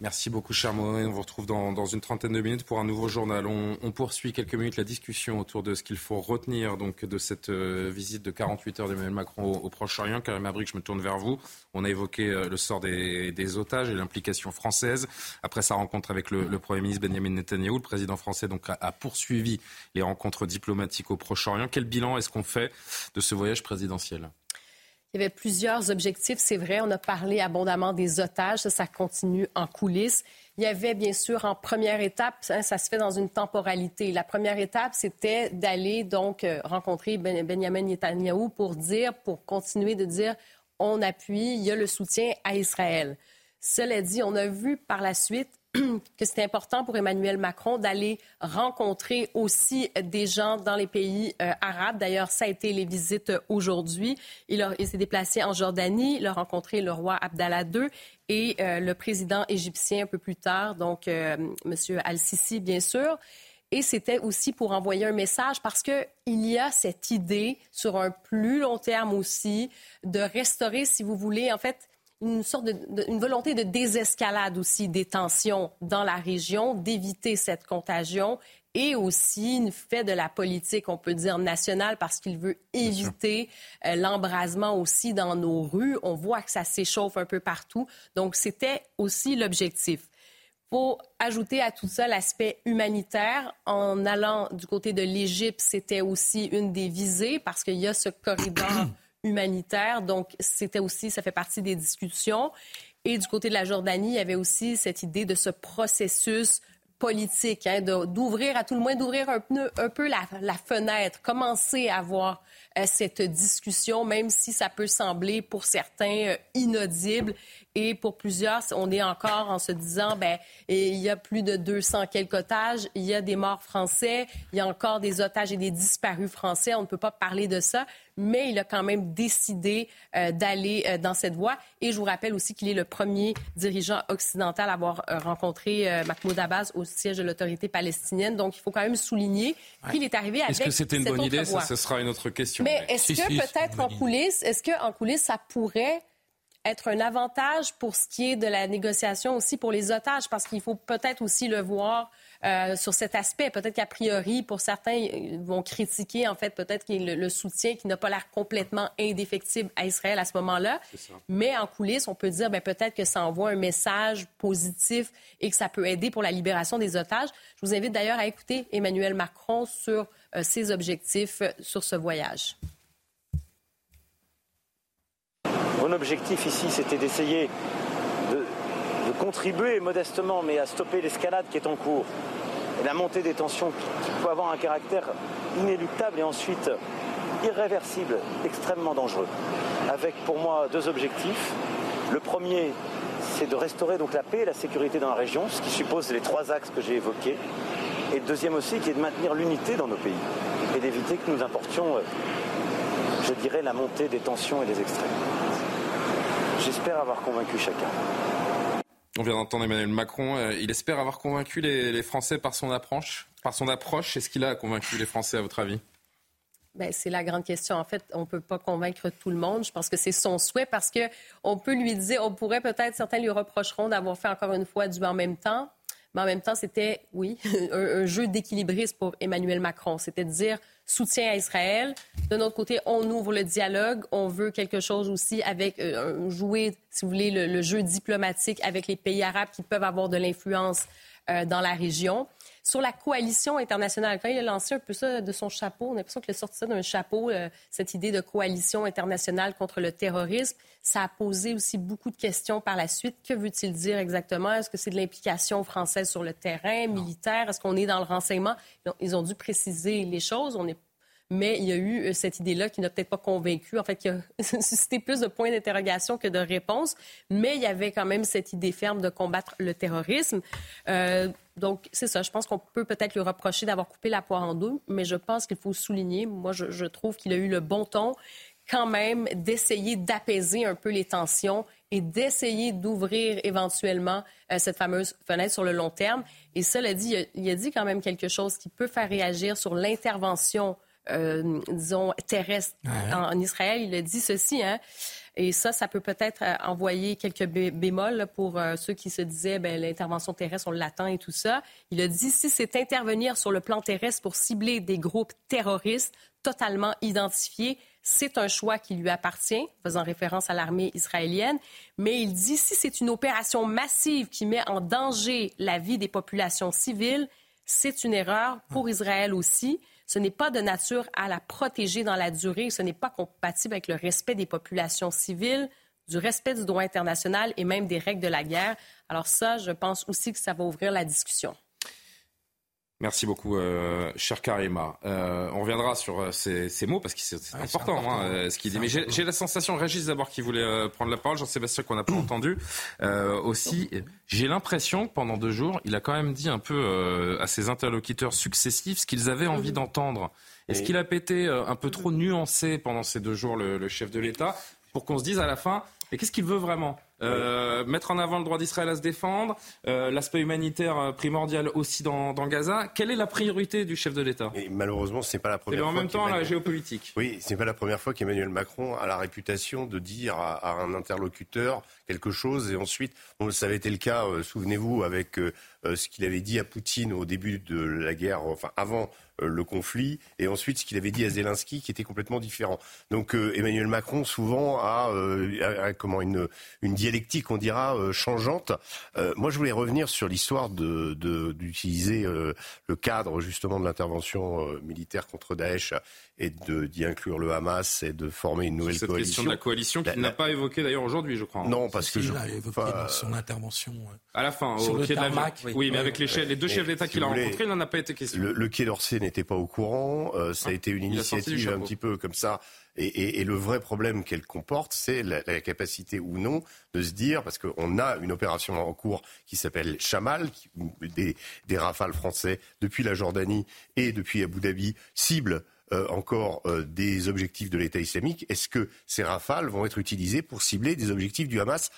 Merci beaucoup, cher Mohamed. On vous retrouve dans, une trentaine de minutes pour un nouveau journal. On, poursuit quelques minutes la discussion autour de ce qu'il faut retenir de cette euh, visite de 48 heures d'Emmanuel Macron au, Proche-Orient. Karim Abrik, je me tourne vers vous. On a évoqué euh, le sort des, otages et l'implication française. Après sa rencontre avec le, Premier ministre Benjamin Netanyahu, le président français a poursuivi les rencontres diplomatiques au Proche-Orient. Quel bilan est-ce qu'on fait de ce voyage présidentiel? Il y avait plusieurs objectifs, c'est vrai. On a parlé abondamment des otages, ça, continue en coulisses. Il y avait bien sûr en première étape, hein, ça, se fait dans une temporalité. La première étape, c'était d'aller donc euh, rencontrer ben, Benjamin Netanyahu pour dire, pour continuer de dire, on appuie, il y a le soutien à Israël. Cela dit, on a vu par la suite que c'était important pour Emmanuel Macron d'aller rencontrer aussi des gens dans les pays euh, arabes. D'ailleurs, ça a été les visites aujourd'hui. Il, s'est déplacé en Jordanie, il a rencontré le roi Abdallah II et euh, le président égyptien un peu plus tard, donc euh, M. Al-Sisi, bien sûr. Et c'était aussi pour envoyer un message parce qu'il y a cette idée sur un plus long terme aussi de restaurer, si vous voulez, en fait, une sorte de, une volonté de désescalade aussi des tensions dans la région, d'éviter cette contagion et aussi une fait de la politique, on peut dire nationale, parce qu'il veut éviter euh, l'embrasement aussi dans nos rues. On voit que ça s'échauffe un peu partout. Donc, c'était aussi l'objectif. Faut ajouter à tout ça l'aspect humanitaire. En allant du côté de l'Égypte, c'était aussi une des visées parce qu'il y a ce corridor humanitaire. Donc, c'était aussi, ça fait partie des discussions. Et du côté de la Jordanie, il y avait aussi cette idée de ce processus politique, hein, d'ouvrir à tout le moins, d'ouvrir un, un, peu la, la, fenêtre, commencer à avoir euh, cette discussion, même si ça peut sembler pour certains euh, inaudible. Et pour plusieurs, on est encore en se disant, ben, il y a plus de 200 quelques otages, il y a des morts français, il y a encore des otages et des disparus français. On ne peut pas parler de ça, mais il a quand même décidé euh, d'aller euh, dans cette voie. Et je vous rappelle aussi qu'il est le premier dirigeant occidental à avoir euh, rencontré Mahmoud Abbas au siège de l'autorité palestinienne. Donc, il faut quand même souligner qu'il est arrivé avec Est-ce que c'était une bonne idée? Ça, ce sera une autre question. Mais, est-ce que peut-être en coulisses, est-ce qu'en coulisses, ça pourrait être un avantage pour ce qui est de la négociation aussi pour les otages, parce qu'il faut peut-être aussi le voir euh, sur cet aspect. Peut-être qu'a priori, pour certains, ils vont critiquer en fait peut-être qu'il le, le, soutien qui n'a pas l'air complètement indéfectible à Israël à ce moment-là. Mais en coulisses, on peut dire ben, peut-être que ça envoie un message positif et que ça peut aider pour la libération des otages. Je vous invite d'ailleurs à écouter Emmanuel Macron sur euh, ses objectifs euh, sur ce voyage. Mon objectif ici, c'était d'essayer de, de, contribuer modestement, mais à stopper l'escalade qui est en cours. La montée des tensions qui, peut avoir un caractère inéluctable et ensuite irréversible, extrêmement dangereux. Avec pour moi deux objectifs. Le premier, c'est de restaurer donc la paix et la sécurité dans la région, ce qui suppose les trois axes que j'ai évoqués. Et le deuxième aussi, qui est de maintenir l'unité dans nos pays et d'éviter que nous importions, je dirais, la montée des tensions et des extrêmes. J'espère avoir convaincu chacun. On vient d'entendre Emmanuel Macron. Il espère avoir convaincu les, Français par son approche. Par son approche, est-ce qu'il a convaincu les Français, à votre avis? Ben, c'est la grande question. En fait, on ne peut pas convaincre tout le monde. Je pense que c'est son souhait parce que on peut lui dire, on pourrait peut-être, certains lui reprocheront d'avoir fait encore une fois du en même temps. Mais en même temps, c'était, oui, un, jeu d'équilibrisme pour Emmanuel Macron. C'était de dire soutien à Israël. De notre côté, on ouvre le dialogue. On veut quelque chose aussi avec euh, jouer, si vous voulez, le, le, jeu diplomatique avec les pays arabes qui peuvent avoir de l'influence euh, dans la région. Sur la coalition internationale, quand il a lancé un peu ça de son chapeau, on a l'impression qu'il a sorti ça d'un chapeau, euh, cette idée de coalition internationale contre le terrorisme. Ça a posé aussi beaucoup de questions par la suite. Que veut-il dire exactement? Est-ce que c'est de l'implication française sur le terrain, militaire? Est-ce qu'on est dans le renseignement? Ils ont dû préciser les choses. On est mais il y a eu cette idée-là qui n'a peut-être pas convaincu, en fait, qui a suscité plus de points d'interrogation que de réponses, mais il y avait quand même cette idée ferme de combattre le terrorisme. Euh, donc, c'est ça. Je pense qu'on peut peut-être lui reprocher d'avoir coupé la poire en deux, mais je pense qu'il faut souligner, moi, je, je trouve qu'il a eu le bon ton quand même d'essayer d'apaiser un peu les tensions et d'essayer d'ouvrir éventuellement euh, cette fameuse fenêtre sur le long terme. Et cela dit, il a, il a dit quand même quelque chose qui peut faire réagir sur l'intervention euh, disons, terrestre ouais. en, en, Israël. Il a dit ceci, hein, et ça, ça peut peut-être euh, envoyer quelques bé bémols pour euh, ceux qui se disaient ben, l'intervention terrestre, on l'attend et tout ça. Il a dit si c'est intervenir sur le plan terrestre pour cibler des groupes terroristes totalement identifiés, c'est un choix qui lui appartient, faisant référence à l'armée israélienne. Mais il dit si c'est une opération massive qui met en danger la vie des populations civiles, c'est une erreur pour Israël aussi ce n'est pas de nature à la protéger dans la durée, ce n'est pas compatible avec le respect des populations civiles, du respect du droit international et même des règles de la guerre. Alors ça, je pense aussi que ça va ouvrir la discussion. Merci beaucoup, euh, cher Karima. Euh, on reviendra sur euh, ces, ces, mots parce que c'est ouais, important, important hein, euh, ce qu'il dit. Mais j'ai la sensation, Régis d'abord qui voulait euh, prendre la parole, Jean-Sébastien qu'on n'a pas entendu euh, aussi. J'ai l'impression que pendant deux jours, il a quand même dit un peu à ses interlocuteurs successifs ce qu'ils avaient envie d'entendre. Est-ce qu'il a pété un peu trop nuancé pendant ces deux jours le, le chef de l'État pour qu'on se dise à la fin, mais qu'est-ce qu'il veut vraiment? Euh, mettre en avant le droit d'Israël à se défendre, euh, l'aspect humanitaire primordial aussi dans, dans, Gaza. Quelle est la priorité du chef de l'État? Malheureusement, ce n'est pas la première fois. Et en même temps, la géopolitique. Oui, ce n'est pas la première fois qu'Emmanuel Macron a la réputation de dire à, à, un interlocuteur quelque chose et ensuite, bon, ça avait été le cas, euh, souvenez-vous, avec euh, ce qu'il avait dit à Poutine au début de la guerre, enfin avant le conflit, et ensuite ce qu'il avait dit à Zelensky qui était complètement différent. Donc euh, Emmanuel Macron souvent a, euh, a comment une, une dialectique, on dira, euh, changeante. moi, je voulais revenir sur l'histoire de, d'utiliser le cadre justement de l'intervention militaire contre Daesh et d'y inclure le Hamas et de former une nouvelle cette coalition. question de la coalition qu'il n'a pas évoquée d'ailleurs aujourd'hui, je crois. Non, parce que il je a évoqué dans son intervention. À la fin, sur au le quai tarmac, de la... Oui, oui mais avec les, chefs, les deux chefs d'État si qu'il a rencontrés, il n'en a pas été question. Le, le Quai d'Orsay n'était pas au courant. Euh, ça a été une initiative un petit peu comme ça. Et, et, et le vrai problème qu'elle comporte, c'est la, la, capacité ou non de se dire, parce qu'on a une opération en cours qui s'appelle Chamal, qui, des, des rafales français depuis la Jordanie et depuis Abu Dhabi ciblent euh, encore euh, des objectifs de l'État islamique. Est-ce que ces rafales vont être utilisées pour cibler des objectifs du Hamas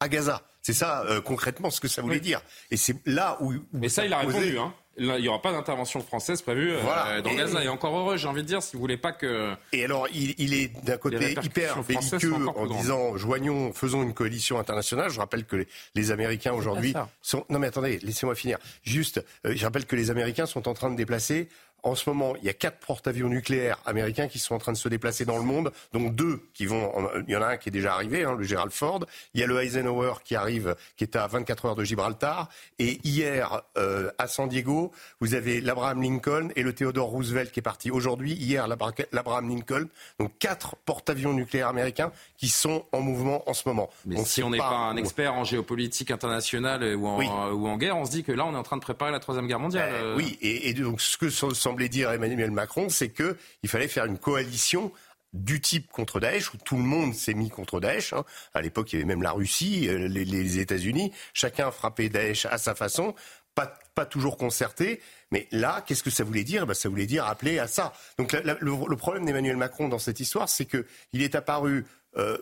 à Gaza? C'est ça euh, concrètement ce que ça voulait oui. dire. Et c'est là où, où Mais ça, il a répondu. Hein. il n'y aura pas d'intervention française prévue euh, dans Gaza. Et encore heureux, j'ai envie de dire, si vous voulez pas que. Et alors, il, est d'un côté hyper belliqueux en disant joignons, faisons une coalition internationale. Je rappelle que les, Américains aujourd'hui sont. Non mais attendez, laissez-moi finir. Juste, euh, je rappelle que les Américains sont en train de déplacer en ce moment, il y a quatre porte-avions nucléaires américains qui sont en train de se déplacer dans le monde, donc deux qui vont. Il y en a un qui est déjà arrivé, hein, le Gerald Ford. Il y a le Eisenhower qui arrive, qui est à 24 heures de Gibraltar. Et hier, euh, à San Diego, vous avez l'Abraham Lincoln et le Theodore Roosevelt qui est parti aujourd'hui. Hier, l'Abraham Lincoln. Donc quatre porte-avions nucléaires américains qui sont en mouvement en ce moment. Mais si on n'est pas, un expert en géopolitique internationale ou en, ou en, guerre, on se dit que là, on est en train de préparer la troisième guerre mondiale. Euh, oui, et, et donc ce que semblait dire Emmanuel Macron, c'est qu'il fallait faire une coalition du type contre Daesh, où tout le monde s'est mis contre Daesh. Hein. À l'époque, il y avait même la Russie, euh, les, États-Unis. Chacun frappait Daesh à sa façon, pas, pas toujours concerté. Mais là, qu'est-ce que ça voulait dire? Ben, Ça voulait dire appeler à ça. Donc le, problème d'Emmanuel Macron dans cette histoire, c'est qu'il est apparu euh,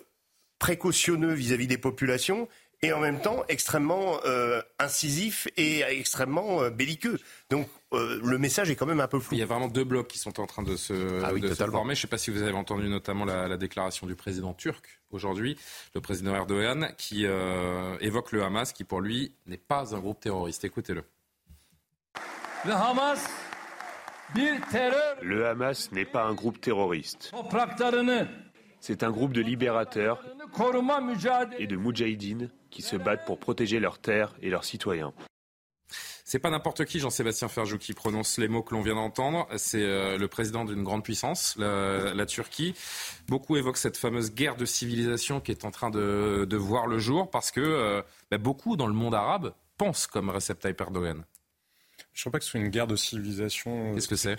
précautionneux vis-à-vis des populations et en même temps extrêmement euh, incisif et extrêmement euh, belliqueux. Donc euh, le message est quand même un peu flou. Il y a vraiment deux blocs qui sont en train de se, ah former. Je ne sais pas si vous avez entendu notamment la, déclaration du président turc aujourd'hui, le président Erdogan, qui évoque le Hamas, qui pour lui n'est pas un groupe terroriste. Écoutez-le. Le Hamas le Hamas n'est pas un groupe terroriste. C'est un groupe de libérateurs et de moudjahidines qui se battent pour protéger leurs terres et leurs citoyens. C'est pas n'importe qui, Jean-Sébastien Ferjou, qui prononce les mots que l'on vient d'entendre. C'est euh, le président d'une grande puissance, la, Turquie. Beaucoup évoquent cette fameuse guerre de civilisation qui est en train de, voir le jour parce que euh, bah, beaucoup dans le monde arabe pensent comme Recep Tayyip. Je ne crois pas que ce soit une guerre de civilisation. Euh, Qu'est-ce que c'est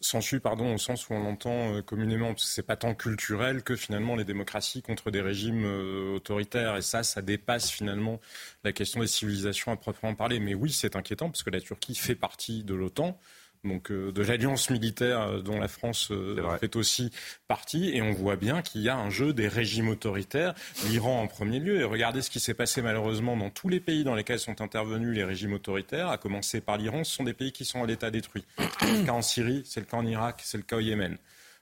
sensu, pardon, au sens où on l'entend euh, communément, parce que c'est pas tant culturel que finalement les démocraties contre des régimes euh, autoritaires. Et ça, ça dépasse finalement la question des civilisations à proprement parler. Mais oui, c'est inquiétant parce que la Turquie fait partie de l'OTAN donc euh, de l'alliance militaire euh, dont la France euh, fait aussi partie. Et on voit bien qu'il y a un jeu des régimes autoritaires, l'Iran en premier lieu. Et regardez ce qui s'est passé malheureusement dans tous les pays dans lesquels sont intervenus les régimes autoritaires, à commencer par l'Iran. Ce sont des pays qui sont à l'état détruit. C'est le cas en Syrie, c'est le cas en Irak, c'est le cas au Yémen.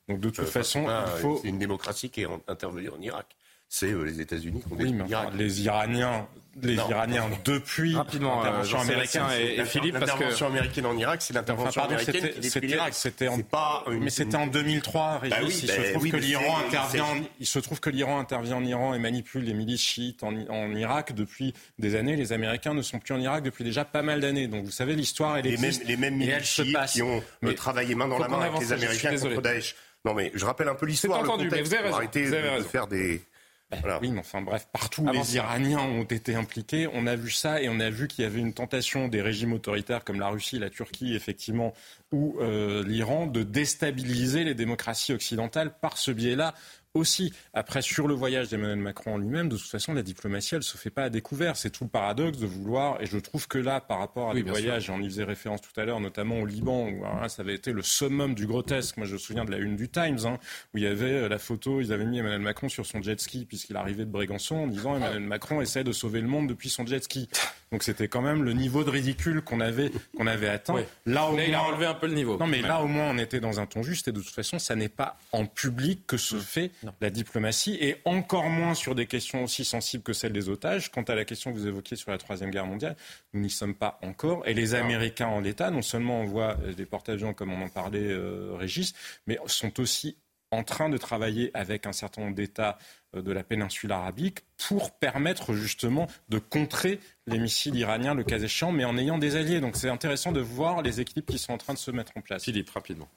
Donc de toute façon, il faut... C'est une démocratie qui est intervenue en Irak c'est les États-Unis qui ont oui, Les Iraniens les Iraniens depuis rapidement l'intervention euh, américaine. et, Philippe parce que l'intervention américaine en Irak c'est l'intervention américaine qui détruit l'Irak c'était en pas mais c'était en 2003 Régis, bah il, se bah trouve que l'Iran intervient en, il se trouve que l'Iran intervient en Iran et manipule les milices chiites en, en, Irak depuis des années. Les Américains ne sont plus en Irak depuis déjà pas mal d'années. Donc vous savez l'histoire elle les existe. mêmes, les mêmes milices chiites qui ont mais travaillé main dans la main avec les Américains contre Daesh. Non mais je rappelle un peu l'histoire le contexte pour arrêter de faire des ben oui, mais enfin bref, partout où les Iraniens ont été impliqués, on a vu ça et on a vu qu'il y avait une tentation des régimes autoritaires comme la Russie, la Turquie, effectivement, ou euh, l'Iran, de déstabiliser les démocraties occidentales par ce biais-là aussi. Après, sur le voyage d'Emmanuel Macron en lui-même, de toute façon, la diplomatie, elle ne se fait pas à découvert. C'est tout le paradoxe de vouloir, et je trouve que là, par rapport à des voyages, j'en y faisais référence tout à l'heure, notamment au Liban, où ça avait été le summum du grotesque. Moi, je me souviens de la une du Times, hein, où il y avait euh, la photo, ils avaient mis Emmanuel Macron sur son jet ski, puisqu'il arrivait de Brégançon, en disant Emmanuel Macron essaie de sauver le monde depuis son jet ski. Donc c'était quand même le niveau de ridicule qu'on avait, qu'on avait atteint. Là, au moins, il a relevé un peu le niveau. Non, mais là, au moins, on était dans un ton juste, et de toute façon, ça n'est pas en public que se fait la diplomatie, et encore moins sur des questions aussi sensibles que celles des otages. Quant à la question que vous évoquiez sur la Troisième Guerre mondiale, nous n'y sommes pas encore. Et les Américains en l'état, non seulement envoient des porte-avions, comme on en parlait, euh, Régis, mais sont aussi en train de travailler avec un certain nombre d'États euh, de la péninsule arabique pour permettre justement de contrer les missiles iraniens, le cas échéant, mais en ayant des alliés. Donc c'est intéressant de voir les équipes qui sont en train de se mettre en place. Philippe, rapidement.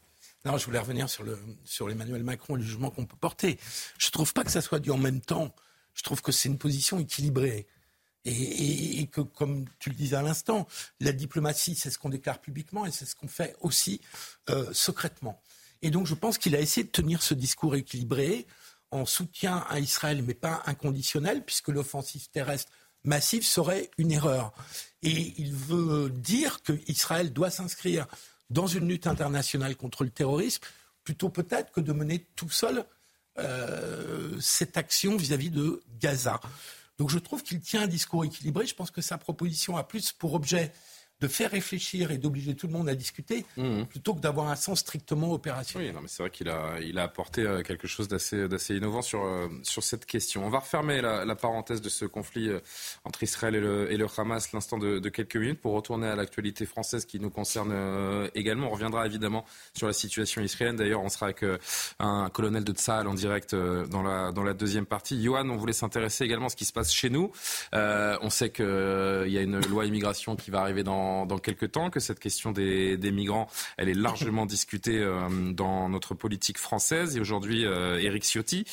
Non, je voulais revenir sur, le, sur Emmanuel Macron et le jugement qu'on peut porter. Je ne trouve pas que ça soit dit en même temps. Je trouve que c'est une position équilibrée. Et, que, comme tu le disais à l'instant, la diplomatie, c'est ce qu'on déclare publiquement et c'est ce qu'on fait aussi euh, secrètement. Et donc, je pense qu'il a essayé de tenir ce discours équilibré en soutien à Israël, mais pas inconditionnel, puisque l'offensive terrestre massive serait une erreur. Et il veut dire qu'Israël doit s'inscrire dans une lutte internationale contre le terrorisme, plutôt peut-être que de mener tout seul euh, cette action vis-à-vis de Gaza. Donc je trouve qu'il tient un discours équilibré. Je pense que sa proposition a plus pour objet de faire réfléchir et d'obliger tout le monde à discuter, mmh. plutôt que d'avoir un sens strictement opérationnel. Oui, non, mais c'est vrai qu'il a, il a apporté euh, quelque chose d'assez, d'assez innovant sur, euh, sur cette question. On va refermer la, parenthèse de ce conflit euh, entre Israël et le, et le Hamas l'instant de, de, quelques minutes pour retourner à l'actualité française qui nous concerne également. On reviendra évidemment sur la situation israélienne. D'ailleurs, on sera avec un colonel de Tsahal en direct dans la, dans la deuxième partie. Johan, on voulait s'intéresser également à ce qui se passe chez nous. on sait qu'il y a une loi immigration qui va arriver dans dans, quelques temps, que cette question des, migrants, elle est largement discutée euh, dans notre politique française. Et aujourd'hui, euh, Éric Ciotti,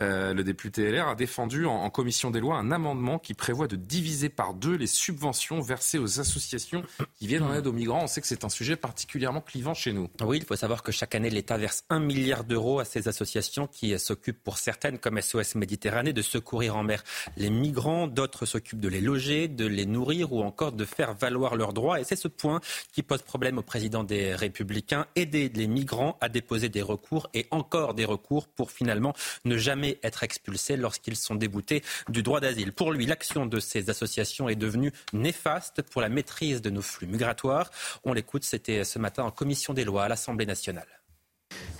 euh, le député LR, a défendu en, commission des lois un amendement qui prévoit de diviser par deux les subventions versées aux associations qui viennent en aide aux migrants. On sait que c'est un sujet particulièrement clivant chez nous. Oui, il faut savoir que chaque année, l'État verse un milliard d'euros à ces associations qui s'occupent pour certaines, comme SOS Méditerranée, de secourir en mer les migrants. D'autres s'occupent de les loger, de les nourrir ou encore de faire valoir leurs droits et c'est ce point qui pose problème au président des Républicains, aider les migrants à déposer des recours et encore des recours pour finalement ne jamais être expulsés lorsqu'ils sont déboutés du droit d'asile. Pour lui, l'action de ces associations est devenue néfaste pour la maîtrise de nos flux migratoires. On l'écoute, c'était ce matin en commission des lois à l'Assemblée nationale.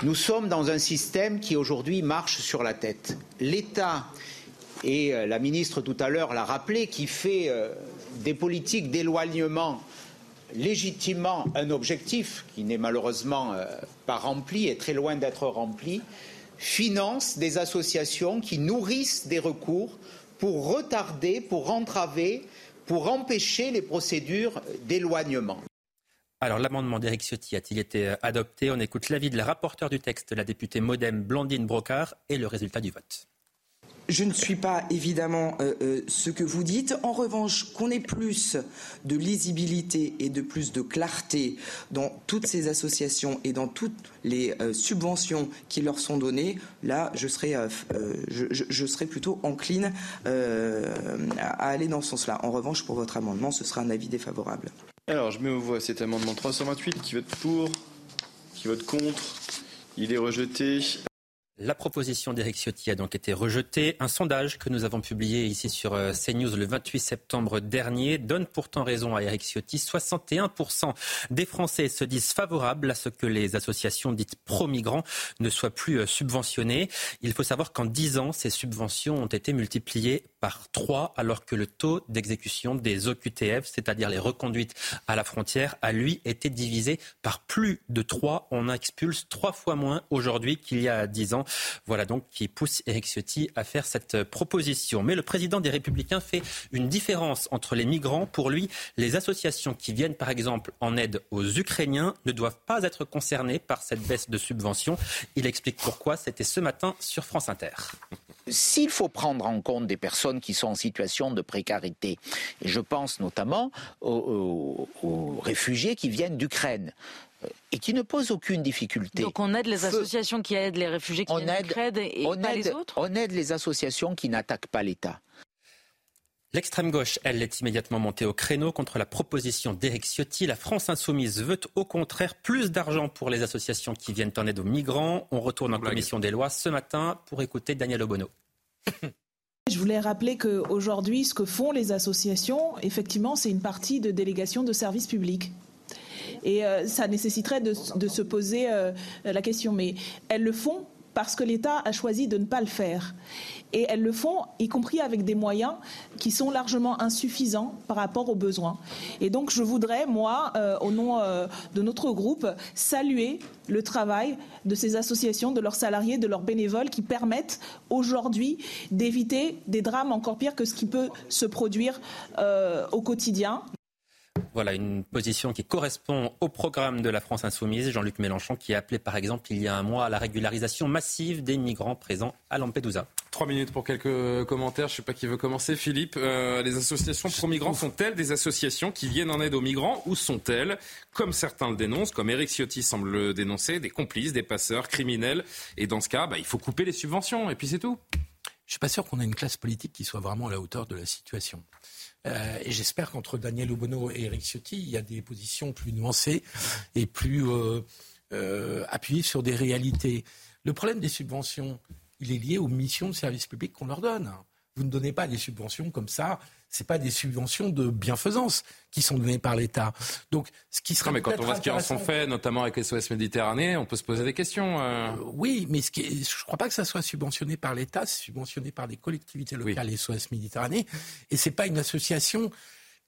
Nous sommes dans un système qui aujourd'hui marche sur la tête. L'État et euh, la ministre tout à l'heure l'a rappelé, qui fait euh, des politiques d'éloignement légitimement un objectif qui n'est malheureusement euh, pas rempli et très loin d'être rempli, finance des associations qui nourrissent des recours pour retarder, pour entraver, pour empêcher les procédures d'éloignement. Alors l'amendement d'Éric Ciotti a-t-il été adopté? On écoute l'avis de la rapporteure du texte, la députée Modem Blandine Brocard, et le résultat du vote. Je ne suis pas évidemment euh, euh, ce que vous dites. En revanche, qu'on ait plus de lisibilité et de plus de clarté dans toutes ces associations et dans toutes les euh, subventions qui leur sont données, là, je serais, je, serais plutôt encline à aller dans ce sens-là. En revanche, pour votre amendement, ce sera un avis défavorable. Alors, je mets au voix cet amendement 328 qui vote pour, qui vote contre. Il est rejeté. La proposition d'Éric Ciotti a donc été rejetée. Un sondage que nous avons publié ici sur euh, CNews le 28 septembre dernier donne pourtant raison à Éric Ciotti. 61% des Français se disent favorables à ce que les associations dites pro-migrants ne soient plus euh, subventionnées. Il faut savoir qu'en 10 ans, ces subventions ont été multipliées par 3 alors que le taux d'exécution des OQTF, c'est-à-dire les reconduites à la frontière, a lui été divisé par plus de 3. On expulse trois fois moins aujourd'hui qu'il y a 10 ans. Voilà donc qui pousse Éric Ciotti à faire cette proposition. Mais le président des Républicains fait une différence entre les migrants. Pour lui, les associations qui viennent par exemple en aide aux Ukrainiens ne doivent pas être concernées par cette baisse de subventions. Il explique pourquoi. C'était ce matin sur France Inter. S'il faut prendre en compte des personnes qui sont en situation de précarité, je pense notamment aux, aux réfugiés qui viennent d'Ukraine, et qui ne pose aucune difficulté. Donc on aide les associations qui aident les réfugiés qui viennent d'Ukraine et pas les autres On aide les associations qui n'attaquent pas l'État. L'extrême gauche, elle, est immédiatement montée au créneau contre la proposition d'Éric Ciotti. La France insoumise veut au contraire plus d'argent pour les associations qui viennent en aide aux migrants. On retourne en commission des lois ce matin pour écouter Daniel Obono. Je voulais rappeler qu'aujourd'hui, ce que font les associations, effectivement, c'est une partie de délégation de services publics. Et euh, ça nécessiterait de, se poser euh, la question. Mais elles le font parce que l'État a choisi de ne pas le faire. Et elles le font, y compris avec des moyens qui sont largement insuffisants par rapport aux besoins. Et donc je voudrais, moi, euh, au nom de notre groupe, saluer le travail de ces associations, de leurs salariés, de leurs bénévoles qui permettent aujourd'hui d'éviter des drames encore pires que ce qui peut se produire au quotidien. Voilà une position qui correspond au programme de la France insoumise. Jean-Luc Mélenchon qui a appelé par exemple il y a un mois à la régularisation massive des migrants présents à Lampedusa. Trois minutes pour quelques commentaires. Je ne sais pas qui veut commencer. Philippe, euh, les associations pro-migrants sont-elles des associations qui viennent en aide aux migrants ou sont-elles, comme certains le dénoncent, comme Eric Ciotti semble le dénoncer, des complices, des passeurs, criminels? Et dans ce cas, bah, il faut couper les subventions et puis c'est tout. Je ne suis pas sûr qu'on ait une classe politique qui soit vraiment à la hauteur de la situation. Euh, et j'espère qu'entre Daniel Obono et Eric Ciotti, il y a des positions plus nuancées et plus euh, euh, appuyées sur des réalités. Le problème des subventions, il est lié aux missions de service public qu'on leur donne. vous ne donnez pas des subventions comme ça. C'est pas des subventions de bienfaisance qui sont données par l'État. Donc, ce qui serait non, mais quand on voit ce qui en sont faits, notamment avec SOS Méditerranée, on peut se poser des questions. Euh... oui, mais ce qui est, je ne crois pas que ça soit subventionné par l'État, c'est subventionné par des collectivités locales, oui. SOS Méditerranée, et c'est pas une association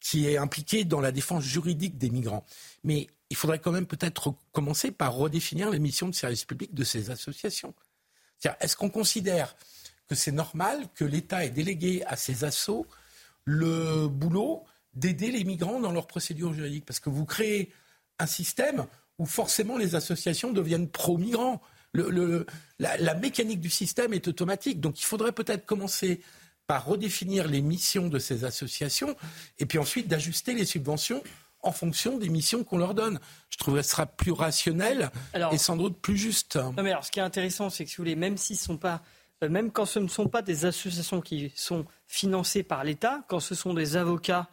qui est impliquée dans la défense juridique des migrants. Mais il faudrait quand même peut-être commencer par redéfinir les missions de service public de ces associations. Est-ce qu'on considère que c'est normal que l'État ait délégué à ces assos le boulot d'aider les migrants dans leurs procédures juridiques Parce que vous créez un système où forcément les associations deviennent pro-migrants. Le, le, la, la, mécanique du système est automatique. Donc il faudrait peut-être commencer par redéfinir les missions de ces associations et puis ensuite d'ajuster les subventions en fonction des missions qu'on leur donne. Je trouverais que ce sera plus rationnel alors, et sans doute plus juste. Non mais alors, ce qui est intéressant, c'est que si vous voulez, même s'ils sont pas, même quand ce ne sont pas des associations qui sont financées par l'État, quand ce sont des avocats,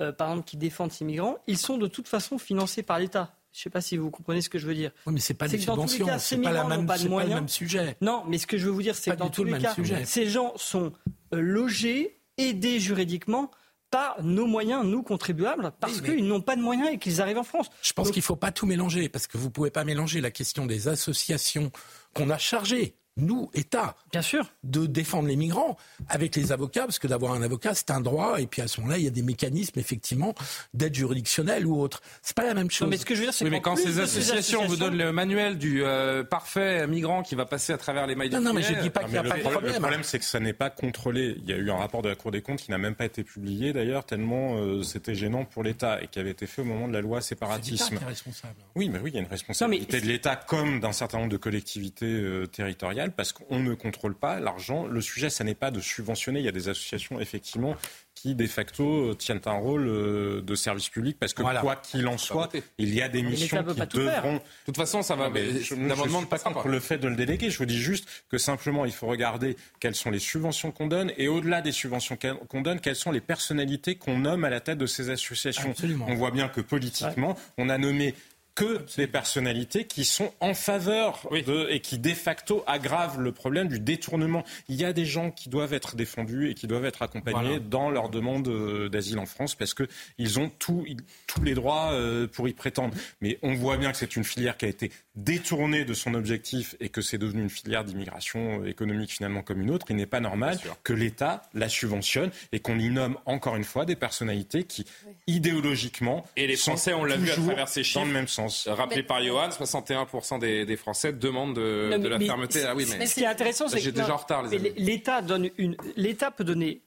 euh, par exemple, qui défendent ces migrants, ils sont de toute façon financés par l'État. Je ne sais pas si vous comprenez ce que je veux dire. Oui, mais c'est pas des subventions, c'est pas, la même, pas, pas le même sujet. Non, mais ce que je veux vous dire, c'est que dans tous les cas, sujet. ces gens sont euh, logés, aidés juridiquement par nos moyens, nous contribuables, parce oui, qu'ils n'ont pas de moyens et qu'ils arrivent en France. Je pense Donc... qu'il ne faut pas tout mélanger, parce que vous ne pouvez pas mélanger la question des associations qu'on a chargées nous, État, Bien sûr. de défendre les migrants avec les avocats, parce que d'avoir un avocat, c'est un droit, et puis à ce moment-là, il y a des mécanismes, effectivement, d'aide juridictionnelle ou autre. C'est pas la même chose. Non, mais ce que je veux dire, c'est oui, mais quand ces associations, associations, vous donnent le manuel du euh, parfait migrant qui va passer à travers les mailles non, de Non, mais je dis pas qu'il n'y a le pas de problème. problème. Le problème, c'est que ça n'est pas contrôlé. Il y a eu un rapport de la Cour des comptes qui n'a même pas été publié, d'ailleurs, tellement euh, c'était gênant pour l'État, et qui avait été fait au moment de la loi séparatisme. C'est responsable. Oui, mais oui, il y a une responsabilité de l'État comme d'un certain nombre de collectivités euh, territoriales, parce qu'on ne contrôle pas l'argent. Le sujet, ça n'est pas de subventionner. Il y a des associations, effectivement, qui, de facto, tiennent un rôle de service public parce que, Voilà. quoi qu'il en soit, il y a des missions qui devront... De toute façon, ça va. Mais je ne ne pas contre le fait de le déléguer. Je vous dis juste que simplement, il faut regarder quelles sont les subventions qu'on donne et au-delà des subventions qu'on donne, quelles sont les personnalités qu'on nomme à la tête de ces associations. Absolument. On voit bien que politiquement, on a nommé que des personnalités qui sont en faveur de, et qui de facto aggravent le problème du détournement. Il y a des gens qui doivent être défendus et qui doivent être accompagnés Voilà. dans leur demande euh, d'asile en France parce que ils ont tout, tous les droits euh, pour y prétendre. Mais on voit bien que c'est une filière qui a été détournée de son objectif et que c'est devenu une filière d'immigration euh, économique finalement comme une autre. Il n'est pas normal que l'État la subventionne et qu'on y nomme encore une fois des personnalités qui idéologiquement Et les sont Français, on l'a vu à travers ces chiffres. dans le même sens. Rappelé par Johan, 61% des, des Français demandent de, Non, de mais- la mais fermeté. Ah oui, mais, ce qui est intéressant, c'est que l'État donne une, l'État peut donner,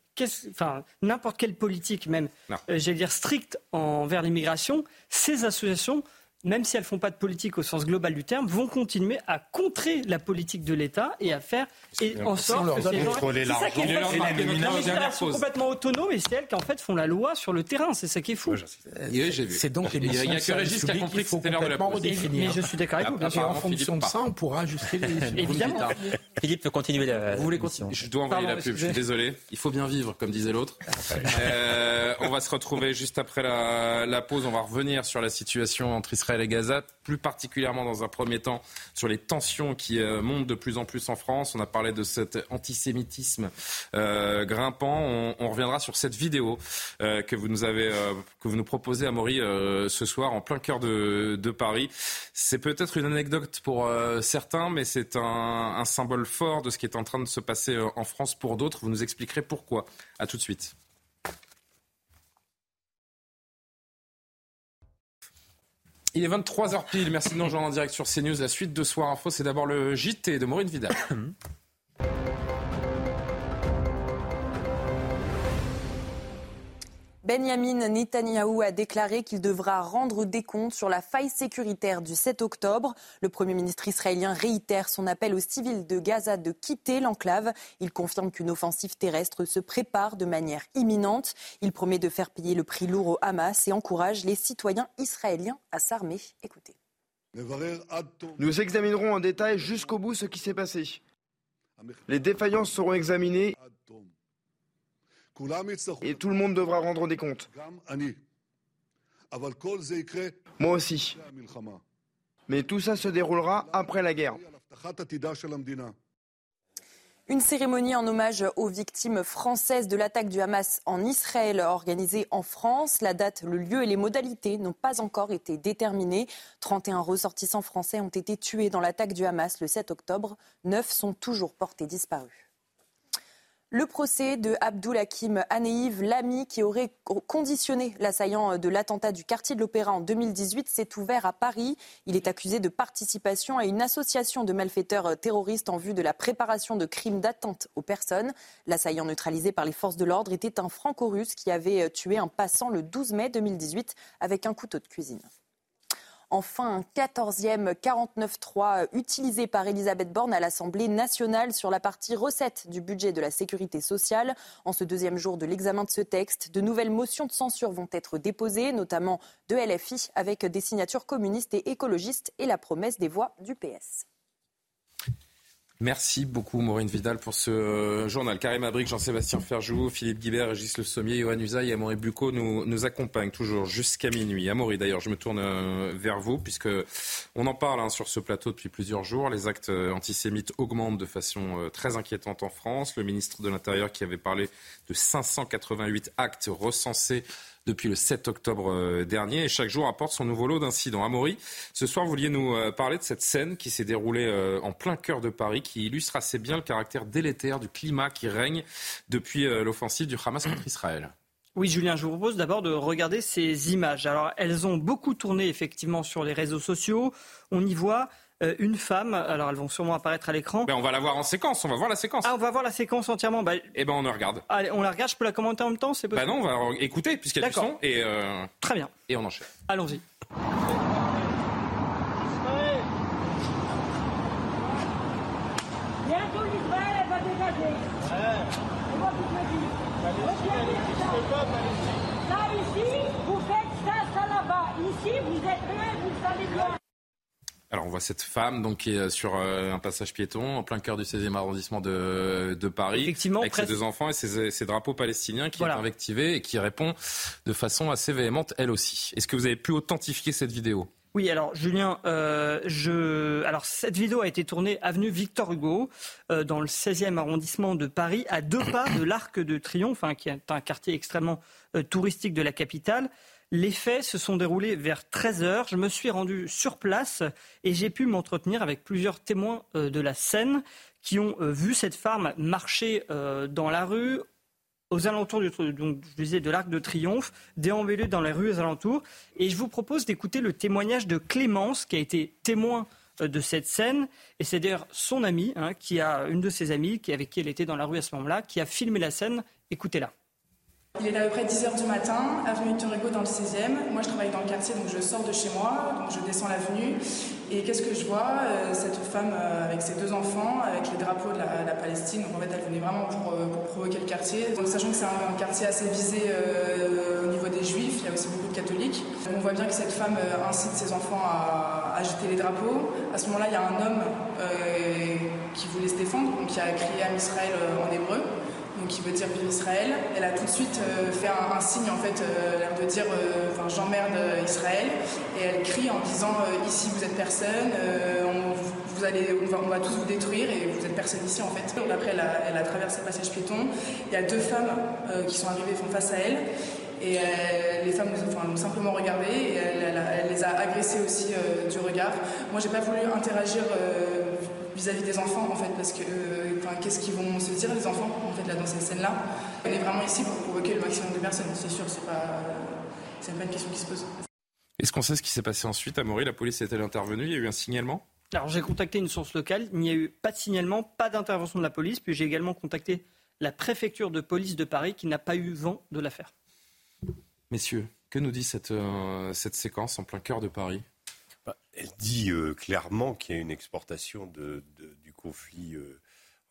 enfin n'importe quelle politique même, euh, j'allais dire stricte envers l'immigration. Ces associations, même si elles font pas de politique au sens global du terme, vont continuer à contrer la politique de l'État et à faire et en sorte leur que ces gens- c'est ça qui est et les complètement autonomes et c'est elles qui en fait font la loi sur le terrain. C'est ça qui est fou. Oui, j'ai vu. C'est donc les Il y a, que Régis qui a compris qu'il que faut c'était l'heure de la. Mais je suis d'accord avec vous, Et sûr. en fonction Philippe de ça, on pourra ajuster les. Évidemment. Philippe peut continuer la. Vous voulez continuer Je dois envoyer la pub, je suis désolé. Il faut bien vivre, comme disait l'autre. Euh, on va se retrouver juste après la, la pause. On va revenir sur la situation entre Israël et Gaza, plus particulièrement dans un premier temps sur les tensions qui euh, montent de plus en plus en France. On a parlé de cet antisémitisme euh, grimpant. On, reviendra sur cette vidéo euh, que vous nous avez, que vous nous proposez, Amaury, euh, ce soir en plein cœur de, Paris. C'est peut-être une anecdote pour certains, mais c'est un, un symbole fort de ce qui est en train de se passer en France pour d'autres. Vous nous expliquerez pourquoi. À tout de suite. Il est 23h pile. Merci de nous rejoindre en direct sur CNews. La suite de Soir Info, c'est d'abord le JT de Maureen Vidal. Benjamin Netanyahou a déclaré qu'il devra rendre des comptes sur la faille sécuritaire du 7 octobre. Le Premier ministre israélien réitère son appel aux civils de Gaza de quitter l'enclave. Il confirme qu'une offensive terrestre se prépare de manière imminente. Il promet de faire payer le prix lourd au Hamas et encourage les citoyens israéliens à s'armer. Écoutez. Nous examinerons en détail jusqu'au bout ce qui s'est passé. Les défaillances seront examinées et tout le monde devra rendre des comptes. Moi aussi. Mais tout ça se déroulera après la guerre. Une cérémonie en hommage aux victimes françaises de l'attaque du Hamas en Israël organisée en France. La date, le lieu et les modalités n'ont pas encore été déterminés. 31 ressortissants français ont été tués dans l'attaque du Hamas le 7 octobre. Neuf sont toujours portés disparus. Le procès de Abdul Hakim Aneiv, l'ami qui aurait conditionné l'assaillant de l'attentat du quartier de l'Opéra en 2018, s'est ouvert à Paris. Il est accusé de participation à une association de malfaiteurs terroristes en vue de la préparation de crimes d'atteinte aux personnes. L'assaillant neutralisé par les forces de l'ordre était un franco-russe qui avait tué un passant le 12 mai 2018 avec un couteau de cuisine. Enfin, un 14e 49.3 utilisé par Elisabeth Borne à l'Assemblée nationale sur la partie recette du budget de la sécurité sociale. En ce deuxième jour de l'examen de ce texte, de nouvelles motions de censure vont être déposées, notamment de LFI, avec des signatures communistes et écologistes et la promesse des voix du PS. Merci beaucoup Maureen Vidal pour ce euh, journal. Karim Abric, Jean-Sébastien Ferjou, Philippe Guibert, Régis Le Sommier, Johan Usaï et Amaury Bucco nous, nous accompagnent toujours jusqu'à minuit. Amaury d'ailleurs, je me tourne euh, vers vous puisque on en parle hein, sur ce plateau depuis plusieurs jours. Les actes euh, antisémites augmentent de façon très inquiétante en France. Le ministre de l'Intérieur qui avait parlé de 588 actes recensés depuis le 7 octobre euh, dernier et chaque jour apporte son nouveau lot d'incidents. Amaury, ce soir, vous vouliez nous euh, parler de cette scène qui s'est déroulée euh, en plein cœur de Paris, qui illustre assez bien le caractère délétère du climat qui règne depuis l'offensive du Hamas contre Israël. Oui, Julien, je vous propose d'abord de regarder ces images. Alors, elles ont beaucoup tourné effectivement sur les réseaux sociaux. On y voit une femme. Alors, elles vont sûrement apparaître à l'écran. Ben, on va la voir en séquence. On va voir la séquence. Ah, on va voir la séquence entièrement. Bah, eh ben, on la regarde. Allez, on la regarde. Je peux la commenter en même temps C'est possible Bah non, on va écouter puisqu'il y a du son. Et euh, Très bien. Et on enchaîne. Allons-y. Bientôt l'Israël va dégager. C'est moi qui te le dis. Ça ici, vous faites ça, ça là-bas. Ici, vous êtes rien, vous savez bien. Alors on voit cette femme donc qui est sur euh, un passage piéton en plein cœur du 16e arrondissement de, Paris, Effectivement, avec ses deux enfants et ses, drapeaux palestiniens qui est invectivé et qui répond de façon assez véhémente elle aussi. Est-ce que vous avez pu authentifier cette vidéo? Oui, alors Julien, euh, je... alors cette vidéo a été tournée avenue Victor Hugo, euh, dans le 16e arrondissement de Paris, à deux pas de l'Arc de Triomphe, hein, qui est un quartier extrêmement touristique de la capitale. Les faits se sont déroulés vers 13 heures. Je me suis rendu sur place et j'ai pu m'entretenir avec plusieurs témoins euh, de la scène qui ont euh, vu cette femme marcher euh, dans la rue aux alentours du, de l'Arc de Triomphe, déambuler dans les rues aux alentours. Et je vous propose d'écouter le témoignage de Clémence, qui a été témoin de cette scène. Et c'est d'ailleurs son amie, hein, qui a une de ses amies, avec qui elle était dans la rue à ce moment-là, qui a filmé la scène. Écoutez-la. Il est à peu près 10h du matin, avenue de Hugo dans le 16e. Moi, je travaille dans le quartier, donc je sors de chez moi, donc je descends l'avenue. Et qu'est-ce que je vois euh, Cette femme euh, avec ses deux enfants, avec les drapeaux de la, Palestine? Donc en fait, elle venait vraiment pour, euh, provoquer le quartier. Sachant que c'est un, quartier assez visé au niveau des juifs, il y a aussi beaucoup de catholiques. on voit bien que cette femme incite ses enfants à, agiter les drapeaux. À ce moment-là, il y a un homme qui voulait se défendre, donc qui a crié à Israël en hébreu qui veut dire vive Israël. Elle a tout de suite euh, fait un, signe, en fait, euh, l'air dire euh, j'emmerde Israël. Et elle crie en disant ici vous êtes personne, on, vous allez, on va, tous vous détruire et vous êtes personne ici en fait. Après, elle a, traversé le passage piéton. Il y a deux femmes qui sont arrivées font face à elle. Et les femmes enfin, l'ont simplement regardée et elle, les a agressées aussi du regard. Moi, j'ai pas voulu interagir vis-à-vis des enfants en fait parce que qu'est-ce qu'ils vont se dire les enfants? Là dans cette scène là on est vraiment ici pour provoquer le maximum de personnes c'est sûr c'est pas c'est pas une question qui se pose est-ce qu'on sait ce qui s'est passé ensuite à Maury La police est-elle intervenue? Il y a eu un signalement? Alors j'ai contacté une source locale. Il n'y a eu pas de signalement, pas d'intervention de la police. Puis j'ai également contacté la préfecture de police de Paris qui n'a pas eu vent de l'affaire. Messieurs, que nous dit cette, euh, cette séquence en plein cœur de Paris? Bah, Elle dit euh, clairement qu'il y a une exportation de, du conflit euh,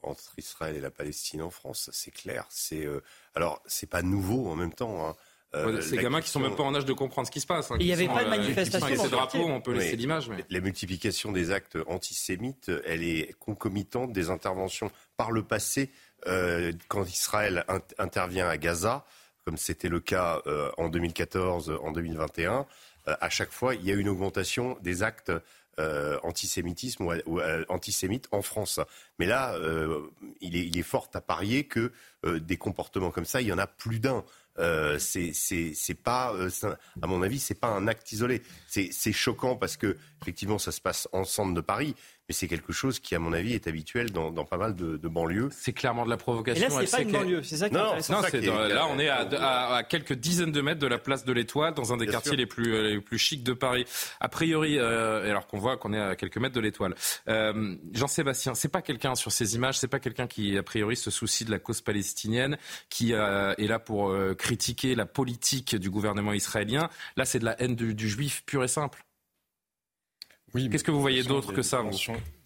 entre Israël et la Palestine en France, c'est clair. C'est euh, alors c'est pas nouveau en même temps. Hein. Euh, ces gamins qui sont même pas en âge de comprendre ce qui se passe. Hein, il n'y avait pas de euh, manifestation. Ces drapeaux, on peut laisser l'image. Mais... La multiplication des actes antisémites, elle est concomitante des interventions par le passé quand Israël intervient à Gaza, comme c'était le cas en 2014, en 2021. à chaque fois, il y a une augmentation des actes euh, antisémitisme ou, antisémite en France. Mais là, il, est, il, est, fort à parier que des comportements comme ça, il y en a plus d'un. Euh, c'est pas, à mon avis, c'est pas un acte isolé. C'est choquant parce que effectivement, ça se passe en centre de Paris, mais c'est quelque chose qui, à mon avis, est habituel dans, pas mal de, banlieues. C'est clairement de la provocation. Et là, c'est pas une banlieue, c'est ça qui non, est là, on est à, quelques dizaines de mètres de la place de l'Étoile, dans un des quartiers les plus, les plus chics de Paris. A priori, euh, alors qu'on voit qu'on est à quelques mètres de l'Étoile. Euh, Jean-Sébastien, c'est pas quelqu'un sur ces images, c'est pas quelqu'un qui, a priori, se soucie de la cause palestinienne, qui euh, est là pour critiquer la politique du gouvernement israélien. Là, c'est de la haine du, du juif pur et simple. Oui, Qu'est-ce que vous voyez d'autre que ça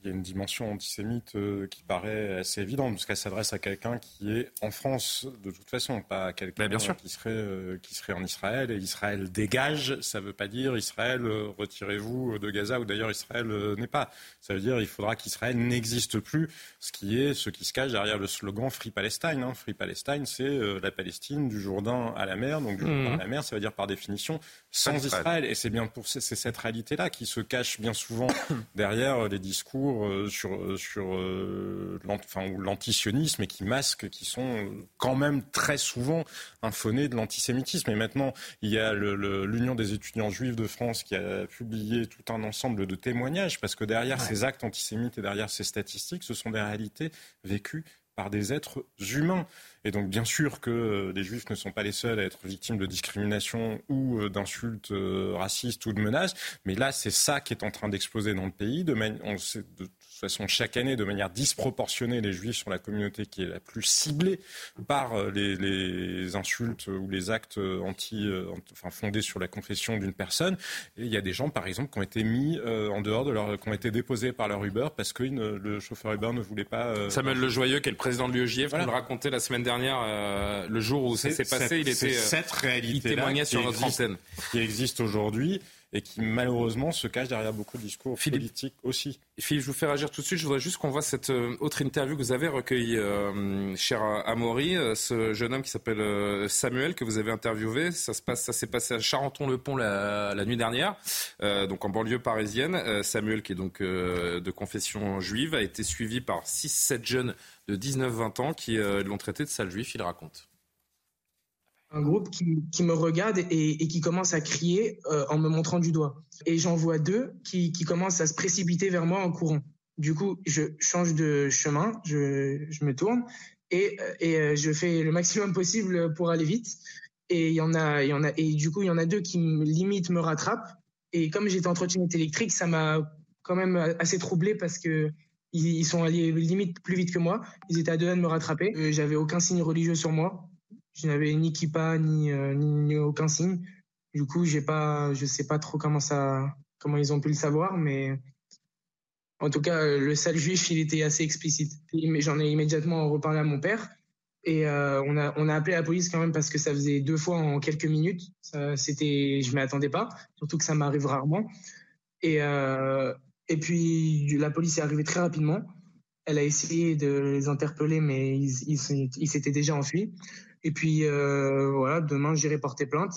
il y a une dimension antisémite euh, qui paraît assez évidente, parce qu'elle s'adresse à quelqu'un qui est en France, de toute façon, pas à quelqu'un bien sûr. qui, serait, euh, qui serait en Israël. Et Israël dégage, ça ne veut pas dire Israël, euh, retirez-vous de Gaza, ou d'ailleurs Israël n'est pas. Ça veut dire qu'il faudra qu'Israël n'existe plus, ce qui est ce qui se cache derrière le slogan Free Palestine. Hein. Free Palestine, c'est la Palestine du Jourdain à la mer. Donc du Jourdain à mmh. la mer, ça veut dire par définition sans Israël. Et c'est bien pour c'est cette réalité-là qui se cache bien souvent derrière les discours euh, sur, euh, sur euh, l'antisionisme et qui masquent, qui sont quand même très souvent infonés de l'antisémitisme. Et maintenant, il y a l'Union des étudiants juifs de France qui a publié tout un ensemble de témoignages, parce que derrière ces actes antisémites et derrière ces statistiques, ce sont des réalités vécues par des êtres humains. Et donc, bien sûr que les Juifs ne sont pas les seuls à être victimes de discrimination ou d'insultes racistes ou de menaces, mais là, c'est ça qui est en train d'exploser dans le pays. De, on sait, de toute façon, chaque année, de manière disproportionnée, les Juifs sont la communauté qui est la plus ciblée par euh, les, insultes ou les actes anti, euh, enfin, fondés sur la confession d'une personne. Et il y a des gens, par exemple, qui ont été mis euh, en dehors de leur, qui ont été déposés par leur Uber parce que le chauffeur Uber ne voulait pas. Samuel Lejoyeux, qui est le président de l'UEJF, voilà. nous le racontait la semaine dernière, le jour où ça s'est passé, il était. Cette réalité il témoignait sur notre antenne. Qui existe aujourd'hui et qui malheureusement se cache derrière beaucoup de discours politiques aussi. Philippe, je vous fais réagir tout de suite. Je voudrais juste qu'on voit cette euh, autre interview que vous avez recueillie, euh, cher Amaury, euh, ce jeune homme qui s'appelle Samuel que vous avez interviewé. Ça passe, s'est passé à Charenton-le-Pont la, la, nuit dernière, donc en banlieue parisienne. Samuel, qui est donc de confession juive, a été suivi par 6-7 jeunes de 19-20 ans qui l'ont traité de sale juif. Il raconte un groupe qui, qui me regarde et, et, qui commence à crier euh, en me montrant du doigt. Et j'en vois deux qui, qui, commencent à se précipiter vers moi en courant. Du coup, je change de chemin, je, je me tourne et, et euh, je fais le maximum possible pour aller vite. Et il y en a, il y en a, et du coup, il y en a deux qui me, limite me rattrapent. Et comme j'étais en électrique, ça m'a quand même assez troublé parce que ils, sont allés limite plus vite que moi. Ils étaient à deux à de me rattraper. Euh, j'avais aucun signe religieux sur moi. Je n'avais ni kippa ni, euh, ni, aucun signe. Du coup, j'ai pas, je sais pas trop comment ça, comment ils ont pu le savoir, mais en tout cas, le sale juif, il était assez explicite. J'en ai immédiatement reparlé à mon père. Et euh, on, a, on a appelé la police quand même parce que ça faisait deux fois en quelques minutes. C'était, je m'y attendais pas, surtout que ça m'arrive rarement. Et, et puis la police est arrivée très rapidement. Elle a essayé de les interpeller, mais ils, ils, ils s'étaient déjà enfuis. Et puis euh, voilà, demain j'irai porter plainte.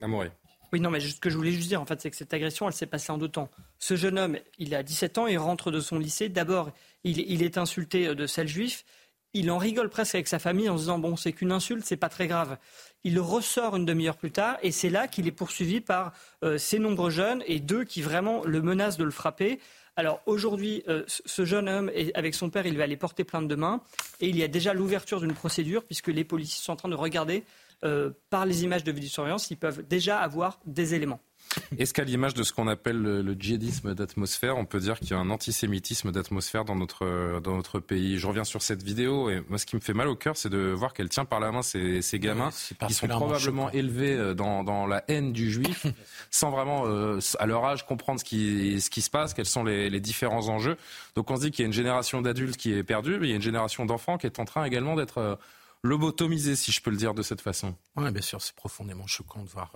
Amoureux. Oui, non, mais ce que je voulais juste dire, en fait, c'est que cette agression, elle s'est passée en deux temps. Ce jeune homme, il a 17 ans, il rentre de son lycée. D'abord, il, il, est insulté de sale juif. Il en rigole presque avec sa famille en se disant bon, c'est qu'une insulte, c'est pas très grave. Il ressort une demi-heure plus tard et c'est là qu'il est poursuivi par euh, ces nombreux jeunes et deux qui vraiment le menacent de le frapper. Alors aujourd'hui, euh, ce jeune homme, avec son père, il va aller porter plainte demain. Et il y a déjà l'ouverture d'une procédure, puisque les policiers sont en train de regarder euh, par les images de vidéosurveillance, ils peuvent déjà avoir des éléments. Est-ce qu'à l'image de ce qu'on appelle le, djihadisme d'atmosphère, on peut dire qu'il y a un antisémitisme d'atmosphère dans notre, dans notre pays? Je reviens sur cette vidéo et moi ce qui me fait mal au cœur, c'est de voir qu'elle tient par la main ces, ces gamins qui sont probablement élevés euh, dans, dans, la haine du juif, sans vraiment euh, à leur âge comprendre ce qui, ce qui se passe, quels sont les, les différents enjeux. Donc on se dit qu'il y a une génération d'adultes qui est perdue, mais il y a une génération d'enfants qui est en train également d'être euh, lobotomisée, si je peux le dire de cette façon. Oui, bien sûr, c'est profondément choquant de voir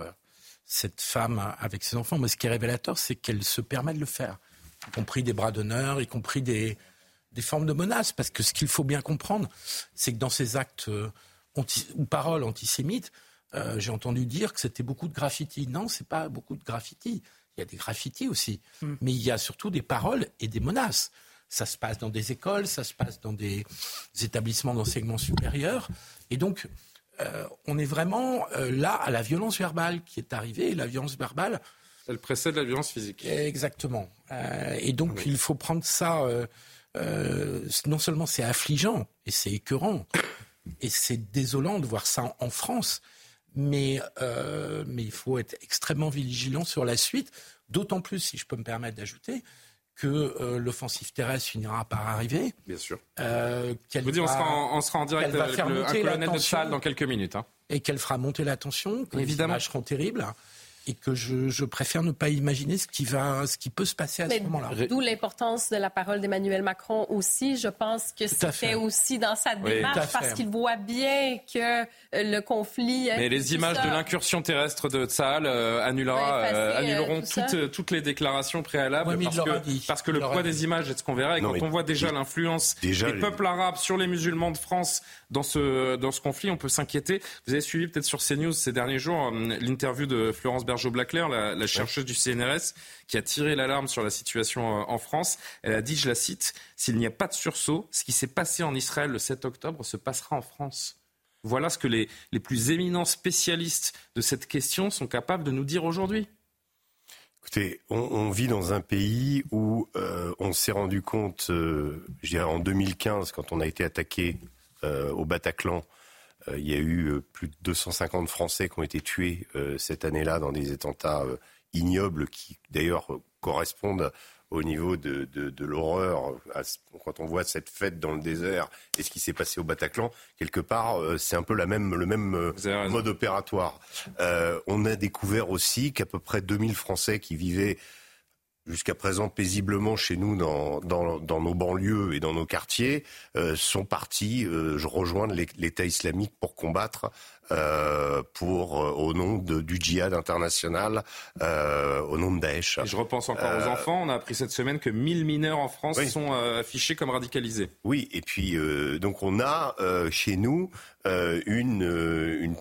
cette femme avec ses enfants. Mais ce qui est révélateur, c'est qu'elle se permet de le faire, y compris des bras d'honneur, y compris des, des formes de menaces. Parce que ce qu'il faut bien comprendre, c'est que dans ces actes euh, ou paroles antisémites, euh, j'ai entendu dire que c'était beaucoup de graffiti. Non, c'est pas beaucoup de graffiti. Il y a des graffitis aussi, Hmm. mais il y a surtout des paroles et des menaces. Ça se passe dans des écoles, ça se passe dans des établissements d'enseignement supérieur, et donc euh, on est vraiment euh, là à la violence verbale qui est arrivée. Et la violence verbale, Elle précède la violence physique. Exactement. Euh, et donc, il faut prendre ça. non seulement c'est affligeant et c'est écœurant, et c'est désolant de voir ça en, en France, mais, mais il faut être extrêmement vigilant sur la suite, d'autant plus, si je peux me permettre d'ajouter, que euh, l'offensive terrestre finira par arriver. Bien sûr. Euh, Je vous dis, on sera en, on sera en direct qu'elle va avec faire le, un monter la colonel de salle dans quelques minutes. hein. et qu'elle fera monter la tension, que Évidemment. les images seront terribles, et que je, je préfère ne pas imaginer ce qui, va, ce qui peut se passer à Mais ce moment-là. D'où l'importance de la parole d'Emmanuel Macron aussi. Je pense que c'était aussi dans sa démarche parce qu'il voit bien que euh, le conflit. Mais les images ça- de l'incursion terrestre de Tsahal euh, annulera, euh, annuleront tout toutes, toutes les déclarations préalables parce, que, dit. parce que le poids dit. des images est ce qu'on verra. Et Non, quand on voit déjà l'influence des les- peuples arabes sur les musulmans de France dans ce, dans ce conflit, on peut s'inquiéter. Vous avez suivi peut-être sur CNews ces derniers jours l'interview de Florence Bergeau-Blaclair, la, la chercheuse du CNRS, qui a tiré l'alarme sur la situation euh, en France. Elle a dit, je la cite, S'il n'y a pas de sursaut, ce qui s'est passé en Israël le 7 octobre se passera en France. Voilà ce que les, les plus éminents spécialistes de cette question sont capables de nous dire aujourd'hui. Écoutez, on, on vit dans un pays où euh, on s'est rendu compte, euh, je dirais en 2015, quand on a été attaqué euh, au Bataclan, il y a eu euh, plus de 250 Français qui ont été tués euh, cette année-là dans des attentats euh, ignobles qui, d'ailleurs, euh, correspondent au niveau de, de, de l'horreur. Quand on voit cette fête dans le désert et ce qui s'est passé au Bataclan, quelque part, euh, c'est un peu la même, le même euh, mode opératoire. Euh, on a découvert aussi qu'à peu près 2000 Français qui vivaient jusqu'à présent paisiblement chez nous dans, dans, dans nos banlieues et dans nos quartiers euh, sont partis euh, rejoindre l'É- l'État islamique pour combattre euh, pour euh, au nom de- du djihad international, euh, au nom de Daesh. Et je repense encore aux Euh, enfants. On a appris cette semaine que 1000 mineurs en France Oui. sont euh, affichés comme radicalisés. Oui, et puis euh, donc on a euh, chez nous une une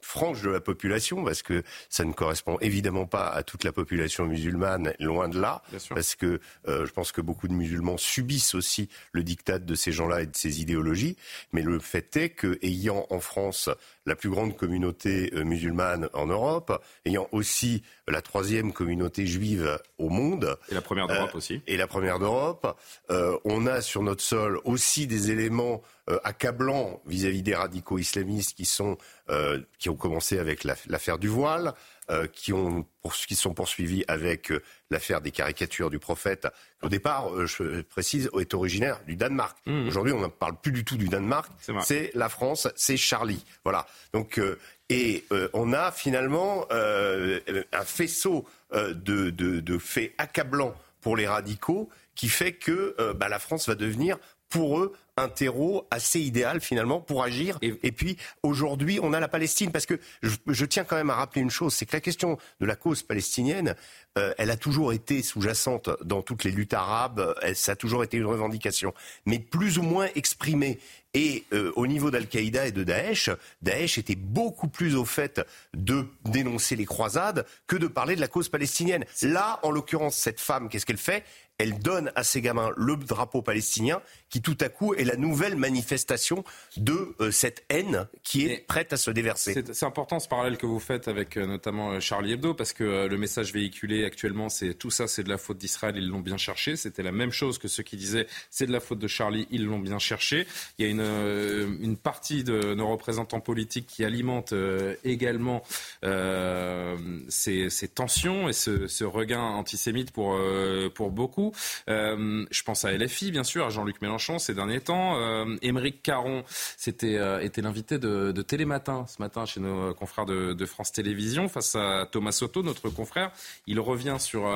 frange de la population, parce que ça ne correspond évidemment pas à toute la population musulmane, loin de là, parce que euh, je pense que beaucoup de musulmans subissent aussi le diktat de ces gens-là et de ces idéologies, mais le fait est que, ayant en France la plus grande communauté euh, musulmane en Europe, ayant aussi la troisième communauté juive au monde, Et la première d'Europe aussi. et la première d'Europe. Euh, on a sur notre sol aussi des éléments euh, accablants vis-à-vis des radicaux islamistes qui sont euh, qui ont commencé avec la- l'affaire du voile, euh, qui ont pour- qui sont poursuivis avec euh, l'affaire des caricatures du prophète. Au départ, euh, je précise, est originaire du Danemark. Aujourd'hui, on ne parle plus du tout du Danemark. C'est la France, c'est Charlie. Voilà. Donc et on a finalement un faisceau de, de, de faits accablants pour les radicaux qui fait que bah, la France va devenir pour eux un terreau assez idéal finalement pour agir. Et, puis aujourd'hui, on a la Palestine parce que je, je tiens quand même à rappeler une chose, c'est que la question de la cause palestinienne, euh, elle a toujours été sous-jacente dans toutes les luttes arabes, elle- ça a toujours été une revendication, mais plus ou moins exprimée. Et euh, au niveau d'Al-Qaïda et de Daesh, Daesh était beaucoup plus au fait de dénoncer les croisades que de parler de la cause palestinienne. Là, en l'occurrence, cette femme, qu'est-ce qu'elle fait? Elle donne à ses gamins le drapeau palestinien, qui tout à coup est la nouvelle manifestation de euh, cette haine qui est prête à se déverser. C'est important ce parallèle que vous faites avec euh, notamment euh, Charlie Hebdo, parce que le message véhiculé actuellement, c'est tout ça, c'est de la faute d'Israël, ils l'ont bien cherché. C'était la même chose que ceux qui disaient c'est de la faute de Charlie, ils l'ont bien cherché. Il y a une, une partie de nos représentants politiques qui alimentent également ces, ces tensions et ce, ce regain antisémite pour, pour beaucoup. Euh, je pense à LFI, bien sûr, à Jean-Luc Mélenchon ces derniers temps. Euh, Émeric Caron c'était, euh, était l'invité de, de Télématin ce matin chez nos confrères de, de France Télévisions face à Thomas Soto, notre confrère. Il revient sur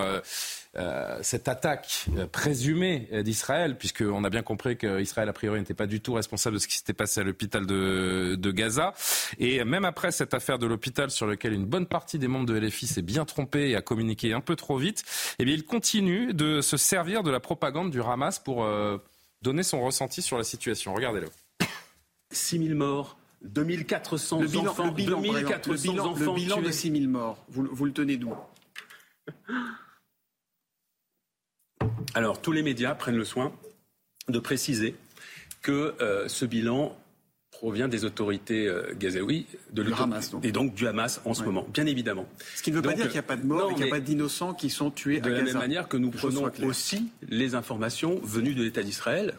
euh, cette attaque euh, présumée euh, d'Israël, puisqu'on a bien compris qu'Israël, a priori, n'était pas du tout responsable de ce qui s'était passé à l'hôpital de, de Gaza. Et même après cette affaire de l'hôpital sur laquelle une bonne partie des membres de LFI s'est bien trompée et a communiqué un peu trop vite, eh bien, il continue de se servir de la propagande du Hamas pour euh, donner son ressenti sur la situation. Regardez-le. 6 000 morts, 2400 Le bilan, enfants, le bilan, par exemple, 2400 le bilan, le enfants bilan de tués. 6000 morts, vous, vous le tenez d'où? Alors, tous les médias prennent le soin de préciser que euh, ce bilan provient des autorités euh, gazaouis, de Hamas, donc. et donc du Hamas en ce Ouais. moment, bien évidemment. Ce qui ne veut pas dire qu'il n'y a pas de morts qu'il n'y a pas d'innocents qui sont tués de à la Gaza. même manière que nous prenons aussi les informations venues de l'État d'Israël.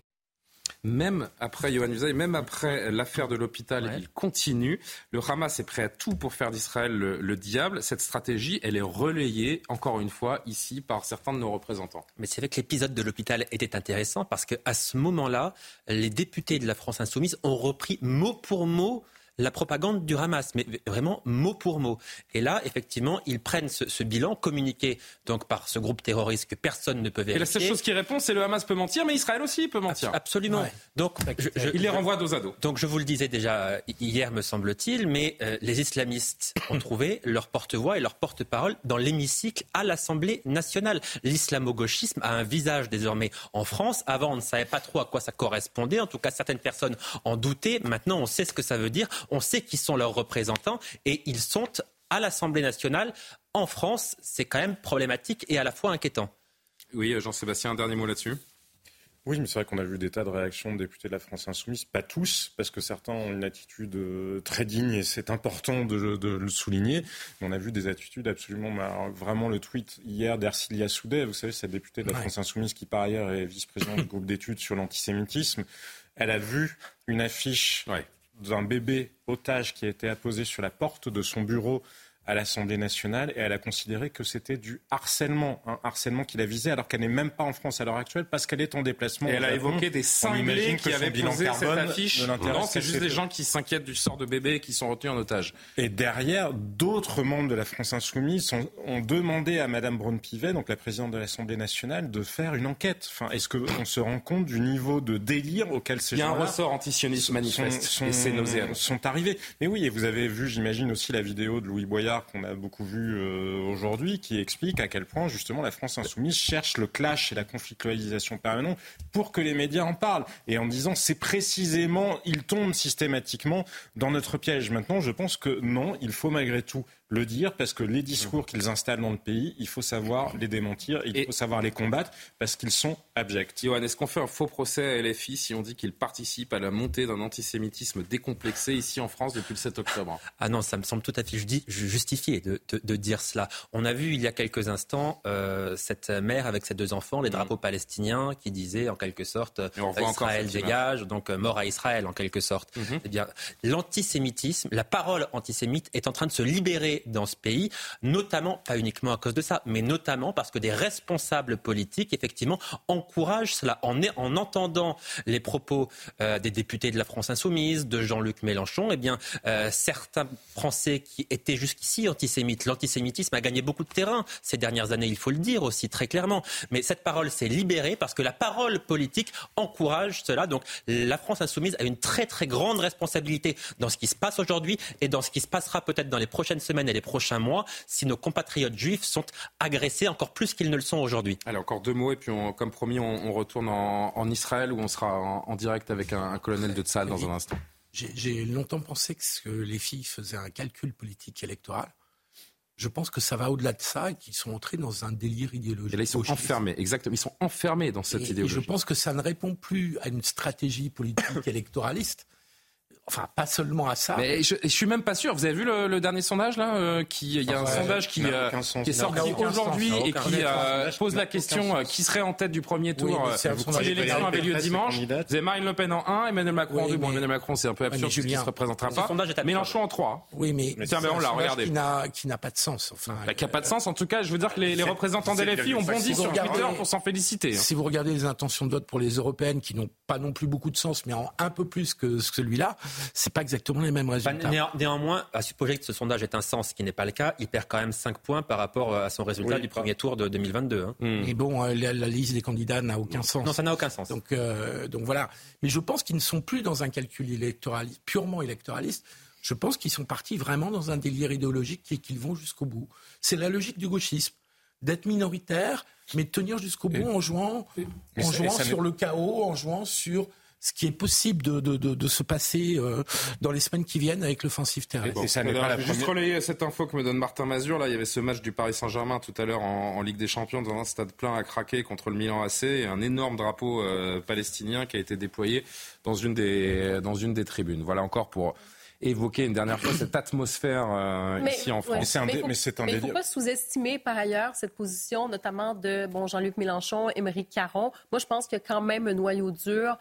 Même après Yohann Usaï, même après l'affaire de l'hôpital, il continue. Le Hamas est prêt à tout pour faire d'Israël le, le diable. Cette stratégie, elle est relayée, encore une fois, ici par certains de nos représentants. Mais c'est vrai que l'épisode de l'hôpital était intéressant parce qu'à ce moment-là, les députés de la France insoumise ont repris mot pour mot la propagande du Hamas, mais vraiment mot pour mot. Et là, effectivement, ils prennent ce, ce bilan communiqué donc par ce groupe terroriste que personne ne peut Et vérifier. la seule chose qui répond, c'est le Hamas peut mentir, mais Israël aussi peut mentir. Absolument. Donc, je- je- Il les renvoie dos à dos. Donc je vous le disais déjà hier, me semble-t-il, mais euh, les islamistes ont trouvé leur porte-voix et leur porte-parole dans l'hémicycle à l'Assemblée nationale. L'islamo-gauchisme a un visage désormais en France. Avant, on ne savait pas trop à quoi ça correspondait. En tout cas, certaines personnes en doutaient. Maintenant, on sait ce que ça veut dire. On sait qui sont leurs représentants et ils sont à l'Assemblée nationale. En France, c'est quand même problématique et à la fois inquiétant. Oui, euh, Jean-Sébastien, un dernier mot là-dessus. Oui, mais c'est vrai qu'on a vu des tas de réactions de députés de la France insoumise, pas tous, parce que certains ont une attitude euh, très digne et c'est important de, de le souligner. Mais on a vu des attitudes absolument, alors, vraiment le tweet hier d'Ercilia Soudet, vous savez, cette députée de la Ouais. France insoumise qui par ailleurs est vice-présidente du groupe d'études sur l'antisémitisme. Elle a vu une affiche d'un bébé otage qui a été apposé sur la porte de son bureau à l'Assemblée nationale et elle a considéré que c'était du harcèlement, un harcèlement qui la visait alors qu'elle n'est même pas en France à l'heure actuelle parce qu'elle est en déplacement. Et elle a évoqué des cinglés qui avaient posé cette affiche. Non, c'est juste des gens qui s'inquiètent du sort de bébés qui sont retenus en otage. Et derrière, d'autres membres de la France insoumise sont- ont demandé à Madame Braun-Pivet, donc la présidente de l'Assemblée nationale, de faire une enquête. Enfin, est-ce qu'on se rend compte du niveau de délire auquel ces Il y a un ressort antisioniste sont- manifeste, sont, et c'est nauséabond. sont arrivés. Mais oui, et vous avez vu, j'imagine aussi la vidéo de Louis Boyard qu'on a beaucoup vu euh, aujourd'hui, qui explique à quel point justement la France insoumise cherche le clash et la conflictualisation permanente pour que les médias en parlent et en disant c'est précisément ils tombent systématiquement dans notre piège. Maintenant, je pense que non, il faut malgré tout le dire parce que les discours qu'ils installent dans le pays, il faut savoir les démentir, il faut savoir les combattre parce qu'ils sont abjects. Johan, est-ce qu'on fait un faux procès à LFI si on dit qu'il participe à la montée d'un antisémitisme décomplexé ici en France depuis le 7 octobre? Ah non, ça me semble tout à fait justifié de, de- de dire cela. On a vu il y a quelques instants euh, cette mère avec ses deux enfants, les drapeaux palestiniens, qui disait en quelque sorte Israël dégage, donc euh, mort à Israël en quelque sorte. Eh bien, l'antisémitisme, la parole antisémite est en train de se libérer dans ce pays, notamment, pas uniquement à cause de ça, mais notamment parce que des responsables politiques, effectivement, encouragent cela en, en entendant les propos euh, des députés de la France insoumise, de Jean-Luc Mélenchon, eh bien, euh, certains Français qui étaient jusqu'ici antisémites, l'antisémitisme a gagné beaucoup de terrain ces dernières années, il faut le dire aussi très clairement. Mais cette parole s'est libérée parce que la parole politique encourage cela. Donc la France insoumise a une très très grande responsabilité dans ce qui se passe aujourd'hui et dans ce qui se passera peut-être dans les prochaines semaines et les prochains mois si nos compatriotes juifs sont agressés encore plus qu'ils ne le sont aujourd'hui. Allez, encore deux mots et puis on- comme promis, on, on retourne en, en Israël où on sera en, en direct avec un, un colonel de Tzal dans un instant. J'ai longtemps pensé que, les filles faisaient un calcul politique électoral. Je pense que ça va au-delà de ça et qu'ils sont entrés dans un délire idéologique. Et là, ils sont enfermés, exactement. Ils sont enfermés dans cette Et- et idéologie. je pense que ça ne répond plus à une stratégie politique électoraliste. Enfin, pas seulement à ça. Mais je, je suis même pas sûr. Vous avez vu le, le dernier sondage là euh, qui, Il y a un Ouais, sondage qui, euh, qui est sorti aujourd'hui et qui euh, pose la question sens. euh, qui serait en tête du premier tour Oui, euh, si l'élection avait lieu dimanche. c'est Vous avez Marine Le Pen en 1, Emmanuel Macron en Oui, 2. Bon, Emmanuel Macron, c'est un peu absurde puisqu'il Julien, se représentera pas. Mélenchon en 3. Oui, mais Tiens, ben, on l'a, regardez. qui n'a- qui n'a pas de sens. Enfin, Bah, qui n'a pas de sens. En tout cas, je veux dire que les, les représentants des LFI ont bondi sur Twitter pour s'en féliciter. hein. Si vous regardez les intentions de vote pour les européennes, qui n'ont pas non plus beaucoup de sens, mais en un peu plus que celui-là, c'est pas exactement les mêmes Bah, résultats. néan- néanmoins, à supposer que ce sondage ait un sens, ce qui n'est pas le cas, il perd quand même 5 points par rapport à son résultat Oui. du premier tour de 2022. hein. Mais bon, euh, la, la liste des candidats n'a aucun sens. Non, ça n'a aucun sens. Donc, euh, donc voilà. Mais je pense qu'ils ne sont plus dans un calcul électoraliste, purement électoraliste. Je pense qu'ils sont partis vraiment dans un délire idéologique et qu'ils vont jusqu'au bout. C'est la logique du gauchisme, d'être minoritaire, mais de tenir jusqu'au bout en jouant, en jouant ça sur le chaos, en jouant sur ce qui est possible de, de, de, de se passer euh, dans les semaines qui viennent avec l'offensive terrestre. Et, ça pas la juste relayer cette info que me donne Martin Mazur. Là, il y avait ce match du Paris Saint-Germain tout à l'heure en, en, Ligue des Champions dans un stade plein à craquer contre le Milan AC et un énorme drapeau euh, palestinien qui a été déployé dans une des, dans une des tribunes. Voilà encore pour évoqué une dernière fois cette atmosphère euh, ici en France. mais c'est un, il ne faut pas sous-estimer par ailleurs cette position, notamment de bon, Jean-Luc Mélenchon, Émeric Caron. Moi, je pense qu'il y a quand même un noyau dur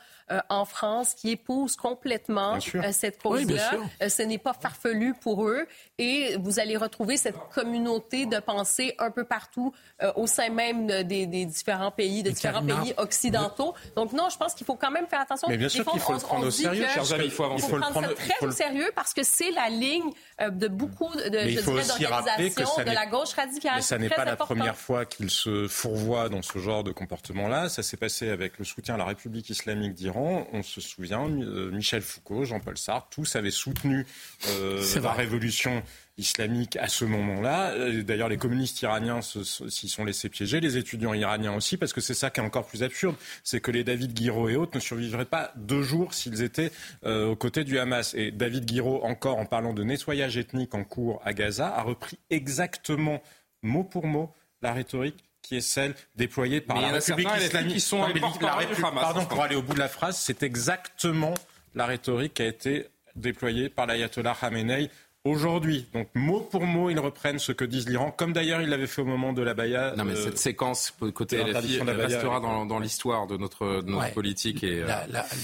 en France qui épouse complètement euh, cette cause-là. ce n'est pas farfelu pour eux. Et vous allez retrouver cette communauté de pensée un peu partout au sein même des, des différents pays, de différents pays occidentaux. Donc non, je pense qu'il faut quand même faire attention. Mais bien sûr qu'il faut le prendre au sérieux, chers amis. Il faut, il faut le prendre très au sérieux parce que c'est la ligne euh, de beaucoup de, mais il faut aussi rappeler que ça de la gauche radicale. Mais ça n'est pas la première fois qu'il se fourvoie dans ce genre de comportement-là. Ça s'est passé avec le soutien à la République islamique d'Iran. On se souvient, euh, Michel Foucault, Jean-Paul Sartre, tous avaient soutenu euh, la révolution islamique à ce moment-là. Euh, d'ailleurs, les communistes iraniens s'y sont laissés piéger, les étudiants iraniens aussi, parce que c'est ça qui est encore plus absurde, c'est que les David Guiraud et autres ne survivraient pas deux jours s'ils étaient euh, aux côtés du Hamas. Et David Guiraud, encore en parlant de nettoyage ethnique en cours à Gaza, a repris exactement mot pour mot la rhétorique qui est celle déployée par la République islamique. Qui sont la République, pardon, pour aller au bout de la phrase, c'est exactement la rhétorique qui a été déployée par l'ayatollah Khamenei aujourd'hui. Donc mot pour mot, ils reprennent ce que disent l'Iran, comme d'ailleurs ils l'avaient fait au moment de la Baïa. Non mais euh, cette séquence côté LFI restera dans, dans l'histoire de notre, de notre politique et euh,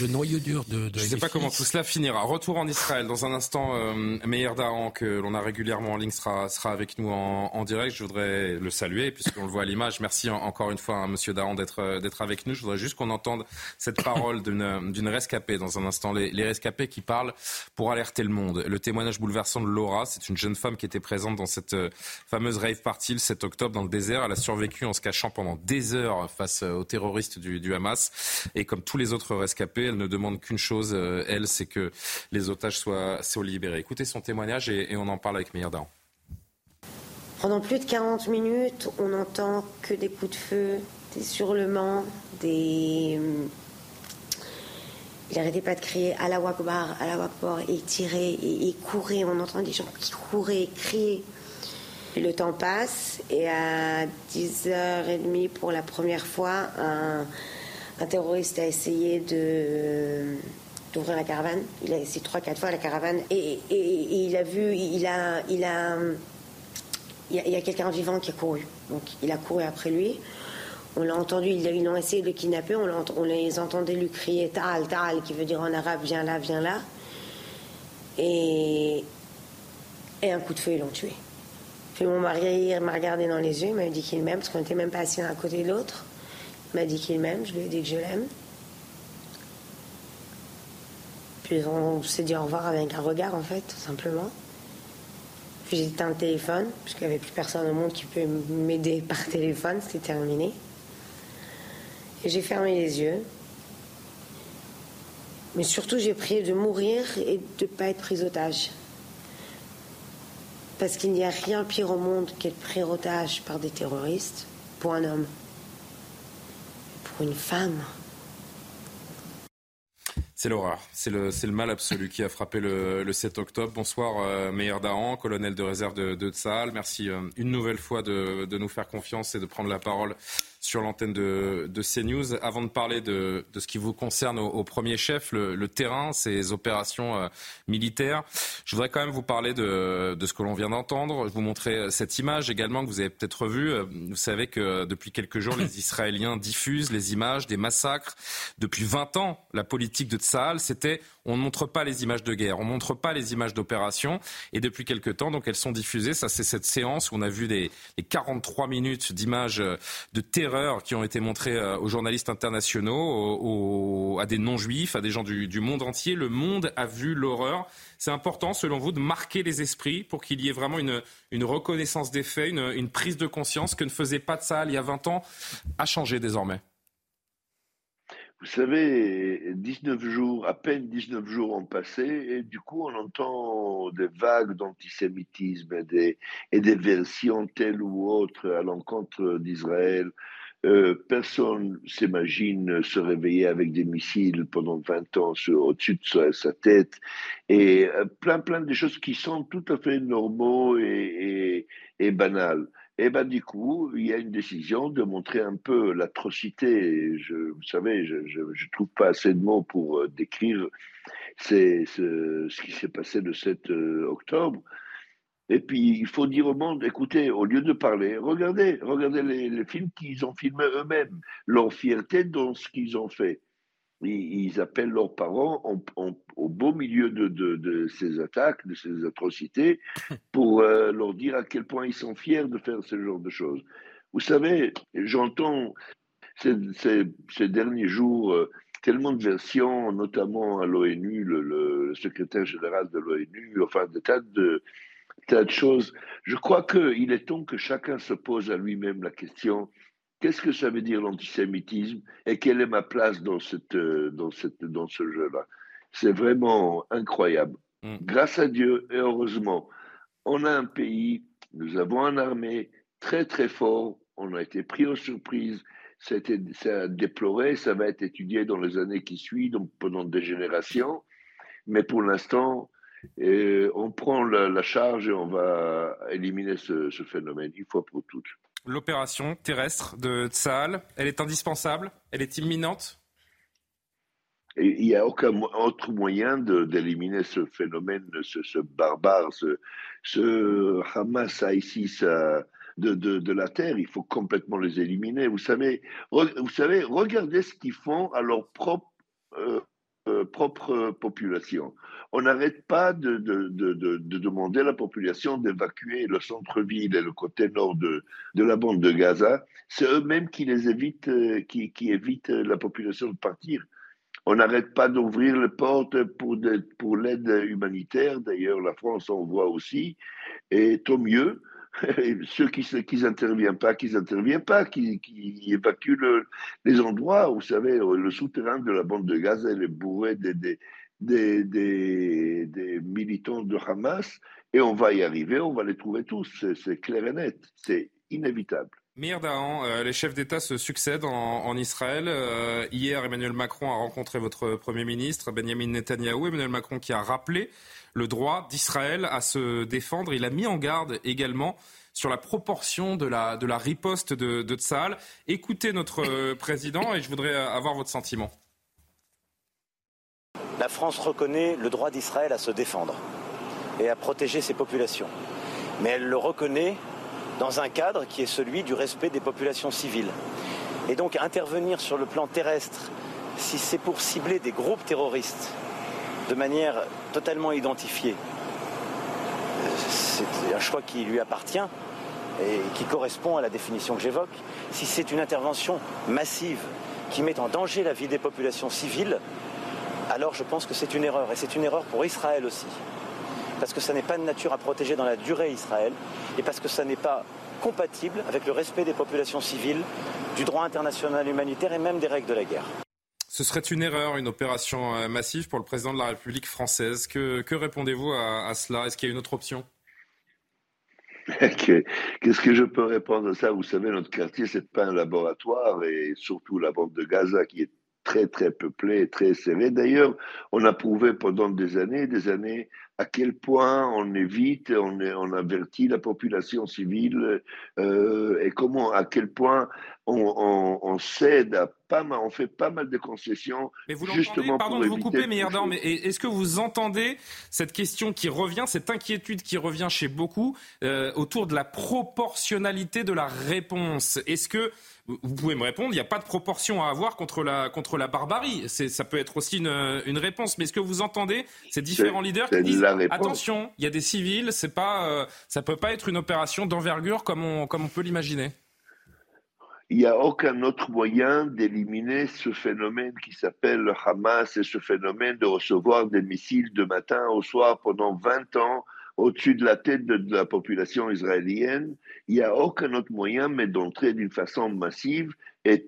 le noyau dur de. de je ne sais pas comment tout cela finira. Retour en Israël dans un instant. Euh, Meir Dahan que l'on a régulièrement en ligne sera sera avec nous en, en direct. Je voudrais le saluer puisqu'on le voit à l'image. Merci encore une fois, à hein, Monsieur Dahan d'être d'être avec nous. Je voudrais juste qu'on entende cette parole d'une d'une rescapée dans un instant. Les, les rescapés qui parlent pour alerter le monde. Le témoignage bouleversant Laura. C'est une jeune femme qui était présente dans cette euh, fameuse rave party le 7 octobre dans le désert. Elle a survécu en se cachant pendant des heures face euh, aux terroristes du, Hamas. Et comme tous les autres rescapés, elle ne demande qu'une chose, euh, elle, c'est que les otages soient, soient libérés. Écoutez son témoignage et, on en parle avec Meir Pendant plus de 40 minutes, on n'entend que des coups de feu, des hurlements, des il n'arrêtait pas de crier à la Wakbar, à la Wakbar, et il tirait, et il courait. On entend des gens qui couraient, crier. le temps passe, et à 10h30 pour la première fois, un, terroriste a essayé d'ouvrir la caravane. Il a essayé trois, quatre fois la caravane, et, il a vu, il a, il a, il y a, a quelqu'un vivant qui a couru. Donc il a couru après lui. On l'a entendu, ils l'ont essayé de le kidnapper, on, les entendait lui crier Tal, Tal, qui veut dire en arabe viens là, viens là. Et, un coup de feu, ils l'ont tué. Puis mon mari m'a regardé dans les yeux, il m'a dit qu'il m'aime, parce qu'on n'était même pas assis l'un à côté de l'autre. Il m'a dit qu'il m'aime, je lui ai dit que je l'aime. Puis on s'est dit au revoir avec un regard, en fait, tout simplement. Puis j'ai éteint le téléphone, puisqu'il n'y avait plus personne au monde qui peut m'aider par téléphone, c'était terminé. J'ai fermé les yeux. Mais surtout, j'ai prié de mourir et de ne pas être prise otage. Parce qu'il n'y a rien pire au monde qu'être pris otage par des terroristes pour un homme. Pour une femme. C'est l'horreur, c'est le, mal absolu qui a frappé le, le 7 octobre. Bonsoir euh, Meir Dahan, colonel de réserve de, de. Merci euh, une nouvelle fois de, nous faire confiance et de prendre la parole sur l'antenne de, de, CNews. Avant de parler de, de, ce qui vous concerne au, premier chef, le, le, terrain, ces opérations euh, militaires, je voudrais quand même vous parler de, de ce que l'on vient d'entendre. Je vous montrer cette image également que vous avez peut-être vue. Euh, vous savez que depuis quelques jours, les Israéliens diffusent les images des massacres. Depuis 20 ans, la politique de Tsahal, c'était on ne montre pas les images de guerre, on ne montre pas les images d'opération. Et depuis quelques temps, donc elles sont diffusées. Ça, c'est cette séance où on a vu des, les 43 minutes d'images de terreur qui ont été montrées euh, aux journalistes internationaux, à des non-juifs, à des gens du, monde entier. Le monde a vu l'horreur. C'est important, selon vous, de marquer les esprits pour qu'il y ait vraiment une, une reconnaissance des faits, une, une, prise de conscience que ne faisait pas de ça il y a 20 ans, a changé désormais. Vous savez, 19 jours, à peine 19 jours ont passé, et du coup, on entend des vagues d'antisémitisme et des, et des versions telles ou autres à l'encontre d'Israël Euh, personne s'imagine se réveiller avec des missiles pendant 20 ans au-dessus de sa, tête et euh, plein plein de choses qui sont tout à fait normaux et, et, banales. Et ben du coup, il y a une décision de montrer un peu l'atrocité. Je, vous savez, je, je, trouve pas assez de mots pour euh, décrire ce, ce qui s'est passé le 7 octobre. Et puis, il faut dire au monde, écoutez, au lieu de parler, regardez, regardez les, films qu'ils ont filmés eux-mêmes, leur fierté dans ce qu'ils ont fait. Ils, appellent leurs parents au beau milieu de, ces attaques, de ces atrocités, pour euh, leur dire à quel point ils sont fiers de faire ce genre de choses. Vous savez, j'entends ces, derniers jours euh, tellement de versions, notamment à l'ONU, le, le, secrétaire général de l'ONU, enfin des tas de, tas de choses. Je crois qu'il est temps que chacun se pose à lui-même la question qu'est-ce que ça veut dire l'antisémitisme? Et quelle est ma place dans, cette, dans, cette, dans ce jeu-là? C'est vraiment incroyable. Mm. Grâce à Dieu et heureusement, on a un pays, nous avons une armée très très fort, on a été pris aux surprises, ça a, été, ça déploré, ça va être étudié dans les années qui suivent, donc pendant des générations. Mais pour l'instant, et on prend la, charge et on va éliminer ce, phénomène une fois pour toutes. L'opération terrestre de Tsahal, elle est indispensable Elle est imminente? Il n'y a aucun autre moyen d'éliminer ce phénomène, ce, barbare, ce, Hamas, ISIS de, de, la terre. Il faut complètement les éliminer. Vous savez, vous savez regardez ce qu'ils font à leur propre euh, euh, propre population. On n'arrête pas de, demander à la population d'évacuer le centre-ville et le côté nord de, la bande de Gaza. C'est eux-mêmes qui les évitent, euh, qui, évitent la population de partir. On n'arrête pas d'ouvrir les portes pour, pour l'aide humanitaire. D'ailleurs, la France en voit aussi. Et tant mieux. Ceux qui n'interviennent pas, qu'ils n'interviennent pas, qui, évacuent les endroits, vous savez, le souterrain de la bande de Gaza, est bourré des, des, des, des, militants de Hamas, et on va y arriver, on va les trouver tous, c'est clair et net, c'est inévitable. Meir Dahan, euh, les chefs d'État se succèdent en, Israël. Euh, hier, Emmanuel Macron a rencontré votre Premier ministre, Benjamin Netanyahou. Emmanuel Macron qui a rappelé le droit d'Israël à se défendre. Il a mis en garde également sur la proportion de la, de la riposte de, de Tsahal. Écoutez notre euh, président et je voudrais avoir votre sentiment. La France reconnaît le droit d'Israël à se défendre et à protéger ses populations. Mais elle le reconnaît dans un cadre qui est celui du respect des populations civiles. Et donc intervenir sur le plan terrestre, si c'est pour cibler des groupes terroristes de manière totalement identifiée. C'est un choix qui lui appartient et qui correspond à la définition que j'évoque. Si c'est une intervention massive qui met en danger la vie des populations civiles, alors je pense que c'est une erreur. Et c'est une erreur pour Israël aussi. Parce que ça n'est pas de nature à protéger dans la durée Israël et parce que ça n'est pas compatible avec le respect des populations civiles, du droit international humanitaire et même des règles de la guerre. Ce serait une erreur, une opération euh, massive pour le président de la République française. Que, répondez-vous à, cela? Est-ce qu'il y a une autre option? Qu'est-ce que je peux répondre à ça? Vous savez, notre quartier, c'est pas un laboratoire et surtout la bande de Gaza qui est très très peuplée, très serrée. D'ailleurs, on a prouvé pendant des années, des années, à quel point on évite, on, on avertit la population civile euh, et comment, à quel point on, cède à pas mal, on fait pas mal de concessions. Mais vous l'entendez, pardon de vous couper, mais mais est-ce que vous entendez cette question qui revient, cette inquiétude qui revient chez beaucoup euh, autour de la proportionnalité de la réponse? Est-ce que vous pouvez me répondre, il n'y a pas de proportion à avoir contre la, contre la barbarie. Ça peut être aussi une, une réponse. Mais est-ce que vous entendez ces différents leaders qui disent attention, il y a des civils, c'est pas, euh, ça ne peut pas être une opération d'envergure comme on, comme on peut l'imaginer il n'y a aucun autre moyen d'éliminer ce phénomène qui s'appelle le Hamas et ce phénomène de recevoir des missiles de matin au soir pendant 20 ans au-dessus de la tête de, la population israélienne. Il n'y a aucun autre moyen mais d'entrer d'une façon massive et,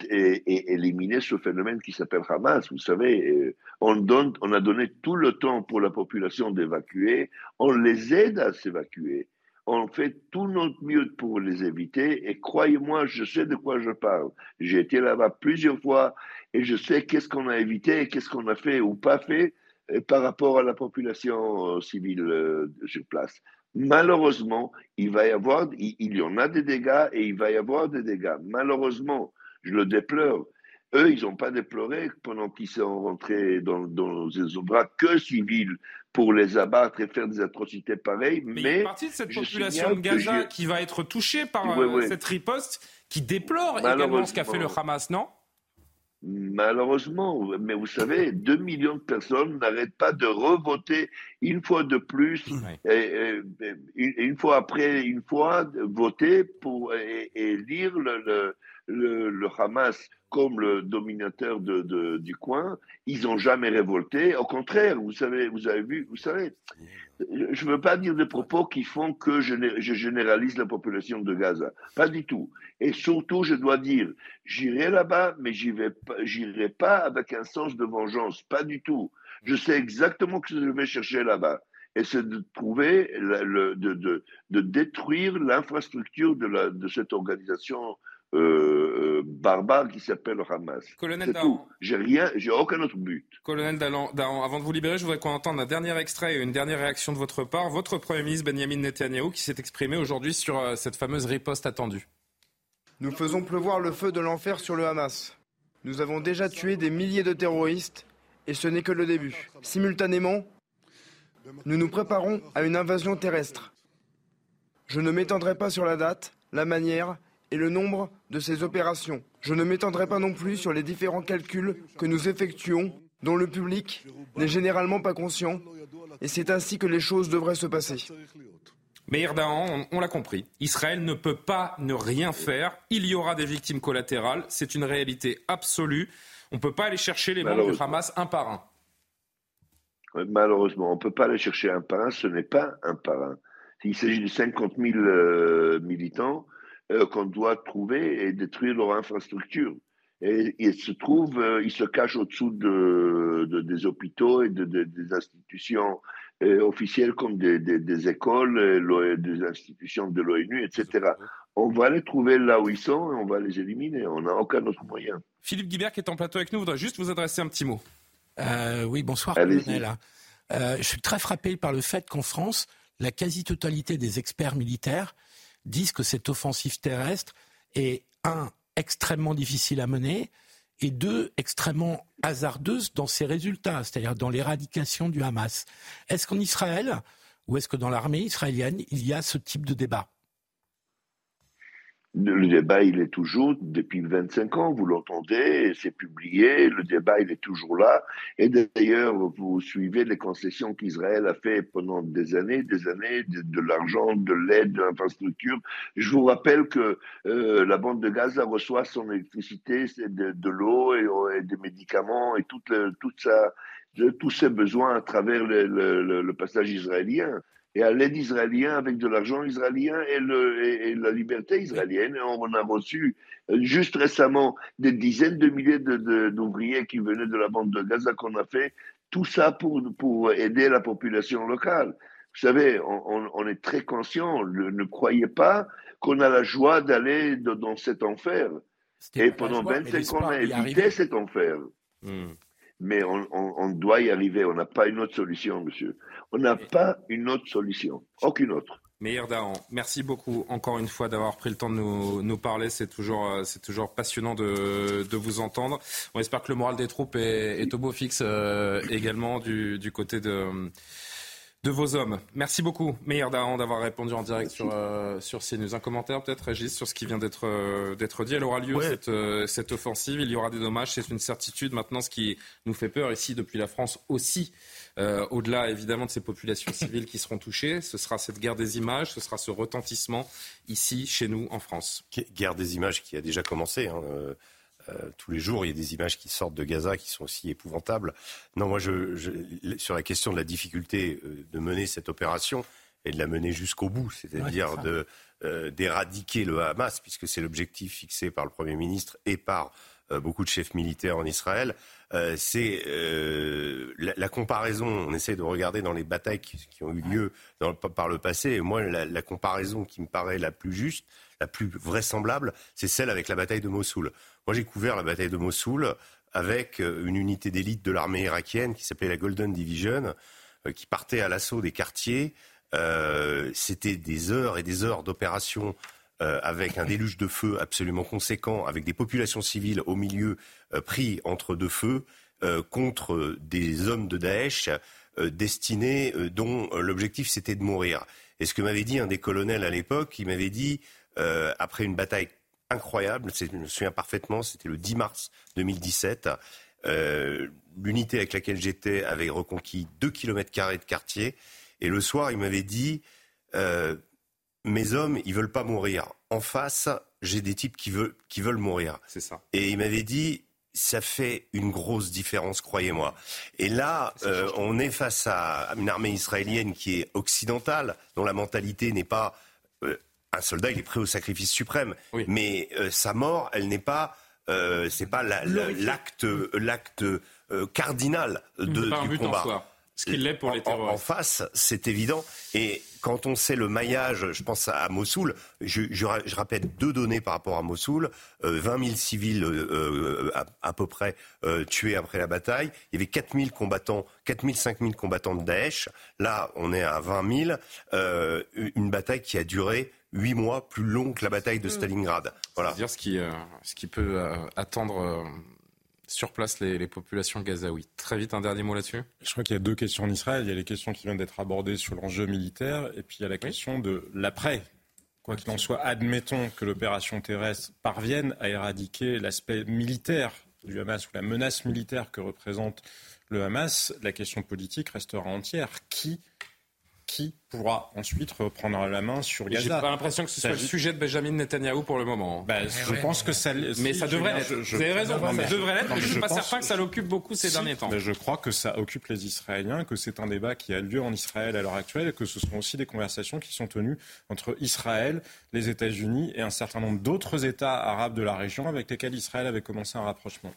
éliminer ce phénomène qui s'appelle Hamas. Vous savez, euh, on, on a donné tout le temps pour la population d'évacuer, on les aide à s'évacuer on fait tout notre mieux pour les éviter. Et croyez-moi, je sais de quoi je parle. J'ai été là-bas plusieurs fois et je sais qu'est-ce qu'on a évité et qu'est-ce qu'on a fait ou pas fait par rapport à la population euh, civile euh, sur place. Malheureusement, il va y avoir, il, il y en a des dégâts et il va y avoir des dégâts. Malheureusement, je le déplore. Eux, ils n'ont pas déploré pendant qu'ils sont rentrés dans, dans les bras que civils pour les abattre et faire des atrocités pareilles. Mais, Mais il y a une partie de cette population de Gaza je- qui va être touchée par euh, cette riposte, qui déplore également ce qu'a fait le. Hamas, non? Malheureusement, mais vous savez, 2 millions de personnes n'arrêtent pas de revoter une fois de plus, et, et- et une, fois après une fois, voter pour et, et lire le, le, le, Hamas comme le dominateur du coin. Ils n'ont jamais révolté. Au contraire, vous savez, vous avez vu, vous savez, je ne veux pas dire des propos qui font que je, né- je généralise la population de Gaza. Pas du tout. Et surtout, je dois dire, j'irai là-bas, mais j'y vais pas, j'irai pas avec un sens de vengeance. Pas du tout. Je sais exactement ce que je vais chercher là-bas. Et c'est de trouver, de, de, de détruire l'infrastructure de cette organisation euh, euh, barbare qui s'appelle le Hamas. Colonel C'est Dahan. tout. J'ai rien, j'ai aucun autre but. Colonel Dahan, avant de vous libérer, je voudrais qu'on entende un dernier extrait et une dernière réaction de votre part. Votre Premier ministre Benjamin Netanyahou qui s'est exprimé aujourd'hui sur euh, cette fameuse riposte attendue. Nous faisons pleuvoir le feu de l'enfer sur le Hamas. Nous avons déjà tué des milliers de terroristes et ce n'est que le début. Simultanément, nous nous préparons à une invasion terrestre. Je ne m'étendrai pas sur la date, la manière et le nombre de ces opérations. Je ne m'étendrai pas non plus sur les différents calculs que nous effectuons, dont le public n'est généralement pas conscient, et c'est ainsi que les choses devraient se passer. Meir Dahan, on, on l'a compris. Israël ne peut pas ne rien faire. Il y aura des victimes collatérales. C'est une réalité absolue. On ne peut pas aller chercher les membres du. Hamas un par un. Malheureusement, on ne peut pas aller chercher un par un, ce n'est pas un par un. Il s'agit de 50 000 euh, militants euh, qu'on doit trouver et détruire leur infrastructure. Et ils se trouvent, euh, ils se cachent au-dessous de, de- des hôpitaux et de, de- des institutions euh, officielles comme des, des- des écoles, des institutions de l'ONU, etc. On va les trouver là où ils sont et on va les éliminer. On n'a aucun autre moyen. Philippe Guibert qui est en plateau avec nous voudrait juste vous adresser un petit mot. Euh, oui, bonsoir, colonel. Euh, je suis très frappé par le fait qu'en France, la quasi-totalité des experts militaires disent que cette offensive terrestre est, un, extrêmement difficile à mener, et deux, extrêmement hasardeuse dans ses résultats, c'est-à-dire dans l'éradication du Hamas. Est-ce qu'en Israël, ou est-ce que dans l'armée israélienne, il y a ce type de débat? Le débat, il est toujours, depuis 25 ans, vous l'entendez, c'est publié, le débat, il est toujours là. Et d'ailleurs, vous suivez les concessions qu'Israël a fait pendant des années, des années, de, l'argent, de l'aide, de l'infrastructure. Je vous rappelle que euh, la bande de Gaza reçoit son électricité, de, de l'eau et, et des médicaments et toute, le- toute sa, tous ses besoins à travers le- le- le passage israélien et à l'aide israélienne avec de l'argent israélien et, le, et, et la liberté israélienne. Et on a reçu euh, juste récemment des dizaines de milliers d'ouvriers qui venaient de la bande de Gaza qu'on a fait, tout ça pour, pour aider la population locale. Vous savez, on, on- on est très conscient, ne, ne croyez pas qu'on a la joie d'aller dans cet enfer. Et pendant joie, mais 25 ans, on a évité cet enfer. Mais on, on- on doit y arriver. On n'a pas une autre solution, monsieur. On n'a pas une autre solution. Aucune autre. Meir Dahan, merci beaucoup encore une fois d'avoir pris le temps de nous, nous parler. C'est toujours, euh, c'est toujours passionnant de, de vous entendre. On espère que le moral des troupes est, est au beau fixe euh, également du, du côté de, de vos hommes. Merci beaucoup, Meir Dahan, d'avoir répondu en direct sur, euh, sur CNews. Un commentaire peut-être, Régis, sur ce qui vient d'être euh, d'être dit. Elle aura lieu, cette, cette offensive. Il y aura des dommages, c'est une certitude. Maintenant, ce qui nous fait peur ici, depuis la France aussi, euh, au-delà évidemment de ces populations civiles qui seront touchées, ce sera cette guerre des images, ce sera ce retentissement ici, chez nous, en France. Guerre des images qui a déjà commencé. hein. Euh, euh, tous les jours, il y a des images qui sortent de Gaza qui sont aussi épouvantables. Non, moi, je, je- sur la question de la difficulté de mener cette opération et de la mener jusqu'au bout, c'est-à-dire Ouais, euh, d'éradiquer le Hamas, puisque c'est l'objectif fixé par le Premier ministre et par euh, beaucoup de chefs militaires en Israël, euh, c'est euh, la, la, comparaison. On essaie de regarder dans les batailles qui, qui ont eu lieu dans, par le passé. Et moi, la, la, comparaison qui me paraît la plus juste, la plus vraisemblable, c'est celle avec la bataille de Mossoul. Moi, j'ai couvert la bataille de Mossoul avec une unité d'élite de l'armée irakienne qui s'appelait la Golden Division, euh, qui partait à l'assaut des quartiers. C'était des heures et des heures d'opération euh, avec un déluge de feu absolument conséquent, avec des populations civiles au milieu euh, pris entre deux feux, euh, contre des hommes de Daesh destinés, dont l'objectif c'était de mourir. Et ce que m'avait dit un des colonels à l'époque, il m'avait dit, après une bataille incroyable, je me souviens parfaitement, c'était le 10 mars 2017, l'unité avec laquelle j'étais avait reconquis 2 km de quartier, et le soir, il m'avait dit mes hommes, ils veulent pas mourir. En face, j'ai des types qui veulent, qui veulent mourir. C'est ça. Et il m'avait dit, ça fait une grosse différence, croyez-moi. Et là, euh, on est face à une armée israélienne qui est occidentale, dont la mentalité n'est pas euh, un soldat, il est prêt au sacrifice suprême, mais euh, sa mort, elle n'est pas, c'est pas l'acte, l'acte cardinal de, du combat. Ce qu'il l'est pour les terroristes. En, face, c'est évident. Et quand on sait le maillage, je pense à Mossoul, je, je, je rappelle deux données par rapport à Mossoul. Euh, 20 000 civils euh, à, à, peu près euh, tués après la bataille. Il y avait 4 000 combattants, 4 000, 5 000 combattants de Daesh. Là, on est à 20 000. Euh, une bataille qui a duré huit mois plus long que la bataille de mm. Stalingrad. Voilà. C'est-à-dire ce qui, euh, ce qui peut attendre sur place les, les, populations gazaouites. Très vite, un dernier mot là-dessus Je crois qu'il y a deux questions en Israël. Il y a les questions qui viennent d'être abordées sur l'enjeu militaire, et puis il y a la question de l'après. Quoi qu'il en soit, admettons que l'opération terrestre parvienne à éradiquer l'aspect militaire du Hamas ou la menace militaire que représente le Hamas, la question politique restera entière. Qui qui pourra ensuite reprendre la main sur Gaza. J'ai pas l'impression que ce soit le sujet de Benjamin Netanyahou pour le moment. Ben, eh je pense que ça. Mais ça devrait l'être. Vous avez raison, ça devrait l'être. Mais je ne suis pas certain que ça l'occupe beaucoup ces derniers temps. Mais je crois que ça occupe les Israéliens, que c'est un débat qui a lieu en Israël à l'heure actuelle, et que ce sont aussi des conversations qui sont tenues entre Israël, les États-Unis et un certain nombre d'autres États arabes de la région avec lesquels Israël avait commencé un rapprochement.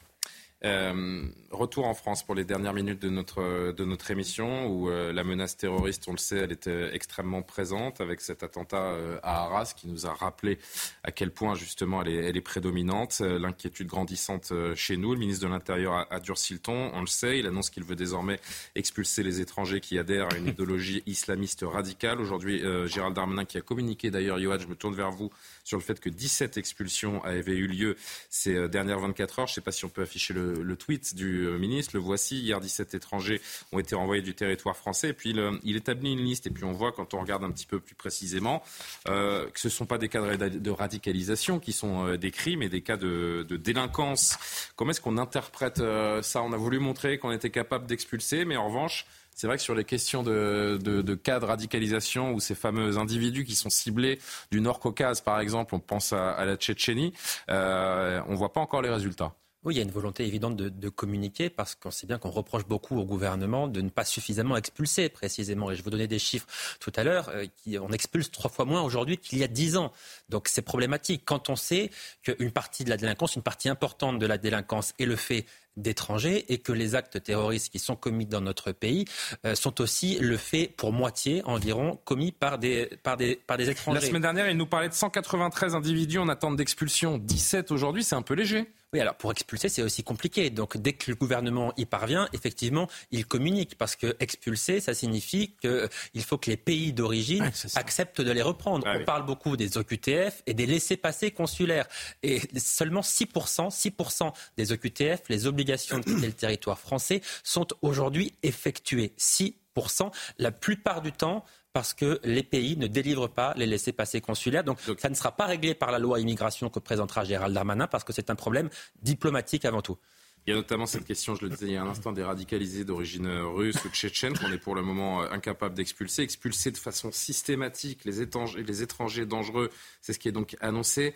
Euh, retour en France pour les dernières minutes de notre, de notre émission où euh, la menace terroriste, on le sait, elle était extrêmement présente avec cet attentat euh, à Arras qui nous a rappelé à quel point justement elle est, prédominante. L'inquiétude grandissante chez nous. Le ministre de l'Intérieur a, a, ton, on le sait. Il annonce qu'il veut désormais expulser les étrangers qui adhèrent à une idéologie islamiste radicale. Aujourd'hui, Gérald Darmanin qui a communiqué d'ailleurs, Yoann, je me tourne vers vous sur le fait que 17 expulsions avaient eu lieu ces dernières 24 heures. Je ne sais pas si on peut afficher le tweet du euh, ministre. Le voici. Hier, 17 étrangers ont été renvoyés du territoire français. Et puis, il, établit une liste. Et puis, on voit, quand on regarde un petit peu plus précisément, euh, que ce ne sont pas des cas de radicalisation qui sont euh, décrits, mais des cas de, délinquance. Comment est-ce qu'on interprète euh, ça? On a voulu montrer qu'on était capable d'expulser, mais en revanche, c'est vrai que sur les questions de, de, cas de radicalisation ou ces fameux individus qui sont ciblés du Nord-Caucase, par exemple, on pense à, à la Tchétchénie, euh, on ne voit pas encore les résultats. Oui, il y a une volonté évidente de, de communiquer parce qu'on sait bien qu'on reproche beaucoup au gouvernement de ne pas suffisamment expulser précisément. Et je vous donnais des chiffres tout à l'heure. Euh, on expulse trois fois moins aujourd'hui qu'il y a dix ans. Donc c'est problématique. Quand on sait qu'une partie de la délinquance, une partie importante de la délinquance est le fait d'étrangers et que les actes terroristes qui sont commis dans notre pays euh, sont aussi le fait pour moitié environ commis par des, par, des, par des étrangers. La semaine dernière, il nous parlait de 193 individus en attente d'expulsion. 17 aujourd'hui, c'est un peu léger. Oui, alors pour expulser, c'est aussi compliqué. Donc dès que le gouvernement y parvient, effectivement, il communique parce que expulser, ça signifie qu'il euh, faut que les pays d'origine ouais, acceptent de les reprendre. Ah, On oui. parle beaucoup des OQTF et des laissés-passer consulaires. Et seulement 6%, 6% des OQTF, les obligations de quitter le territoire français, sont aujourd'hui effectuées. 6%. La plupart du temps, parce que les pays ne délivrent pas les laissés-passer consulaires. Donc, Donc ça ne sera pas réglé par la loi immigration que présentera Gérald Darmanin parce que c'est un problème diplomatique avant tout. Il y a notamment cette question, je le disais il y a un instant, des radicalisés d'origine russe ou tchétchène qu'on est pour le moment incapable d'expulser. Expulser de façon systématique les étrangers, les étrangers dangereux, c'est ce qui est donc annoncé.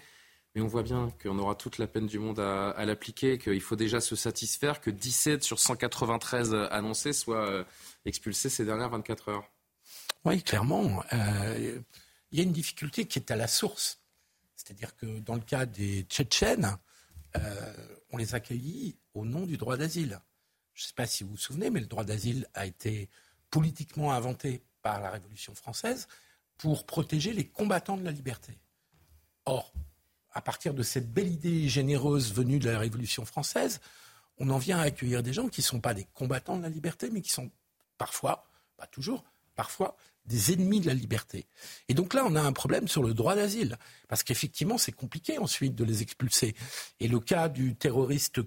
Mais on voit bien qu'on aura toute la peine du monde à, à l'appliquer, qu'il faut déjà se satisfaire que 17 sur 193 annoncés soient expulsés ces dernières 24 heures. Oui, clairement. Euh, il y a une difficulté qui est à la source. C'est-à-dire que dans le cas des Tchétchènes, euh, on les accueillit au nom du droit d'asile. Je ne sais pas si vous vous souvenez, mais le droit d'asile a été politiquement inventé par la Révolution française pour protéger les combattants de la liberté. Or, à partir de cette belle idée généreuse venue de la Révolution française, on en vient à accueillir des gens qui ne sont pas des combattants de la liberté, mais qui sont parfois, pas toujours, parfois des ennemis de la liberté. Et donc là, on a un problème sur le droit d'asile, parce qu'effectivement, c'est compliqué ensuite de les expulser. Et le cas du terroriste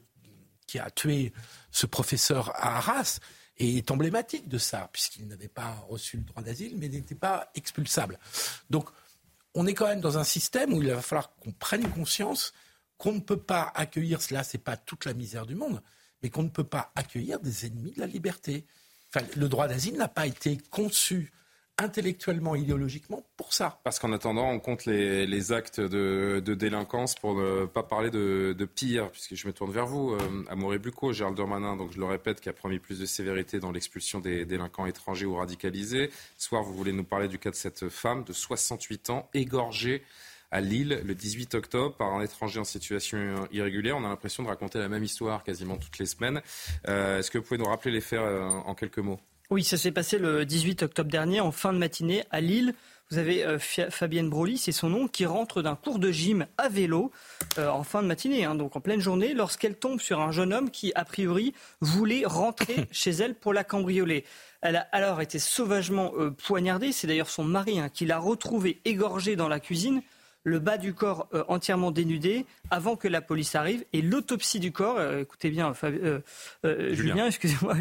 qui a tué ce professeur à Arras est emblématique de ça, puisqu'il n'avait pas reçu le droit d'asile, mais n'était pas expulsable. Donc, on est quand même dans un système où il va falloir qu'on prenne conscience qu'on ne peut pas accueillir, cela c'est pas toute la misère du monde, mais qu'on ne peut pas accueillir des ennemis de la liberté. Le droit d'asile n'a pas été conçu intellectuellement, idéologiquement pour ça. Parce qu'en attendant, on compte les, actes de, délinquance pour ne pas parler de, pire, puisque je me tourne vers vous, euh, Amoré Bucco, Gérald Darmanin, donc je le répète, qui a promis plus de sévérité dans l'expulsion des délinquants étrangers ou radicalisés. Ce soir, vous voulez nous parler du cas de cette femme de 68 ans, égorgée à Lille le 18 octobre par un étranger en situation irrégulière. On a l'impression de raconter la même histoire quasiment toutes les semaines. Euh, est-ce que vous pouvez nous rappeler les faits euh, en quelques mots? Oui, ça s'est passé le 18 octobre dernier, en fin de matinée, à Lille. Vous avez euh, Fabienne Broly, c'est son nom, qui rentre d'un cours de gym à vélo euh, en fin de matinée, hein, donc en pleine journée, lorsqu'elle tombe sur un jeune homme qui, a priori, voulait rentrer chez elle pour la cambrioler. Elle a alors été sauvagement euh, poignardée. C'est d'ailleurs son mari hein, qui l'a retrouvée égorgée dans la cuisine le bas du corps entièrement dénudé avant que la police arrive et l'autopsie du corps, écoutez bien, Julien, excusez-moi,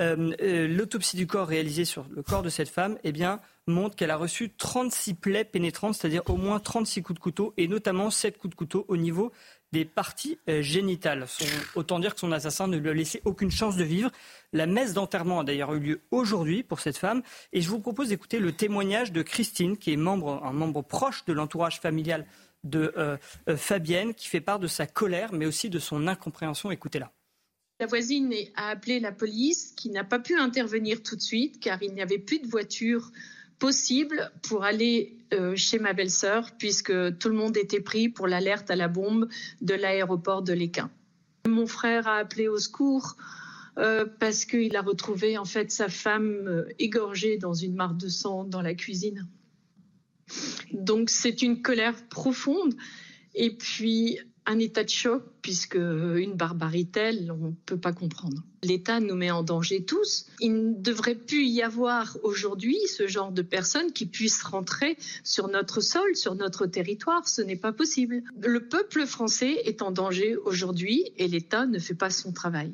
euh, l'autopsie du corps réalisée sur le corps de cette femme eh bien, montre qu'elle a reçu 36 plaies pénétrantes, c'est-à-dire au moins 36 coups de couteau, et notamment 7 coups de couteau au niveau des parties euh, génitales. autant dire que son assassin ne lui a laissé aucune chance de vivre. La messe d'enterrement a d'ailleurs eu lieu aujourd'hui pour cette femme. Et je vous propose d'écouter le témoignage de Christine, qui est membre, un membre proche de l'entourage familial de Fabienne, qui fait part de sa colère, mais aussi de son incompréhension. Écoutez-la. La voisine a appelé la police qui n'a pas pu intervenir tout de suite car il n'y avait plus de voiture possible pour aller euh, chez ma belle-sœur puisque tout le monde était pris pour l'alerte à la bombe de l'aéroport de Léquin. Mon frère a appelé au secours euh, parce qu'il a retrouvé en fait sa femme euh, égorgée dans une mare de sang dans la cuisine. Donc c'est une colère profonde et puis un état de choc puisque une barbarie telle, on ne peut pas comprendre. L'État nous met en danger tous. Il ne devrait plus y avoir aujourd'hui ce genre de personnes qui puissent rentrer sur notre sol, sur notre territoire. Ce n'est pas possible. Le peuple français est en danger aujourd'hui et l'État ne fait pas son travail.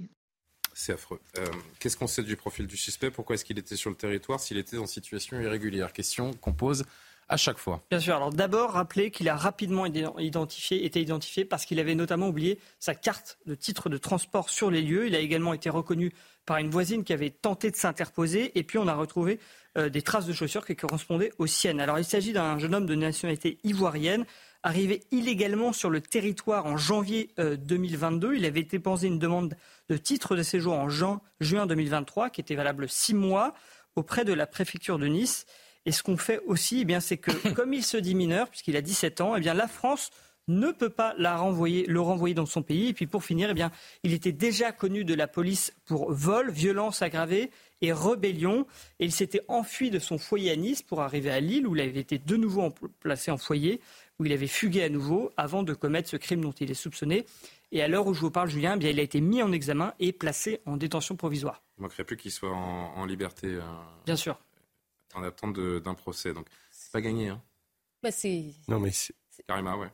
C'est affreux. Euh, qu'est-ce qu'on sait du profil du suspect? Pourquoi est-ce qu'il était sur le territoire s'il était en situation irrégulière? Question qu'on pose à chaque. Bien sûr. Alors d'abord, rappelez qu'il a rapidement été identifié parce qu'il avait notamment oublié sa carte de titre de transport sur les lieux. Il a également été reconnu par une voisine qui avait tenté de s'interposer. Et puis on a retrouvé euh, des traces de chaussures qui correspondaient aux siennes. Alors il s'agit d'un jeune homme de nationalité ivoirienne arrivé illégalement sur le territoire en janvier 2022. Euh, il avait déposé une demande de titre de séjour en juin 2023 qui était valable six mois auprès de la préfecture de Nice. Et ce qu'on fait aussi, eh c'est que comme il se dit mineur, puisqu'il a 17 ans, eh bien, la France ne peut pas la renvoyer, le renvoyer dans son pays. Et puis pour finir, eh bien, il était déjà connu de la police pour vol, violence aggravée et rébellion. Et il s'était enfui de son foyer à Nice pour arriver à Lille, où il avait été de nouveau placé en foyer, où il avait fugué à nouveau avant de commettre ce crime dont il est soupçonné. Et à l'heure où je vous parle, Julien, eh bien, il a été mis en examen et placé en détention provisoire. Il ne manquerait plus qu'il soit en, liberté. Euh, Bien sûr en attente d'un procès. Donc, c'est pas gagné. Hein. Bah, c'est. Non, mais c'est. Carrément, ouais.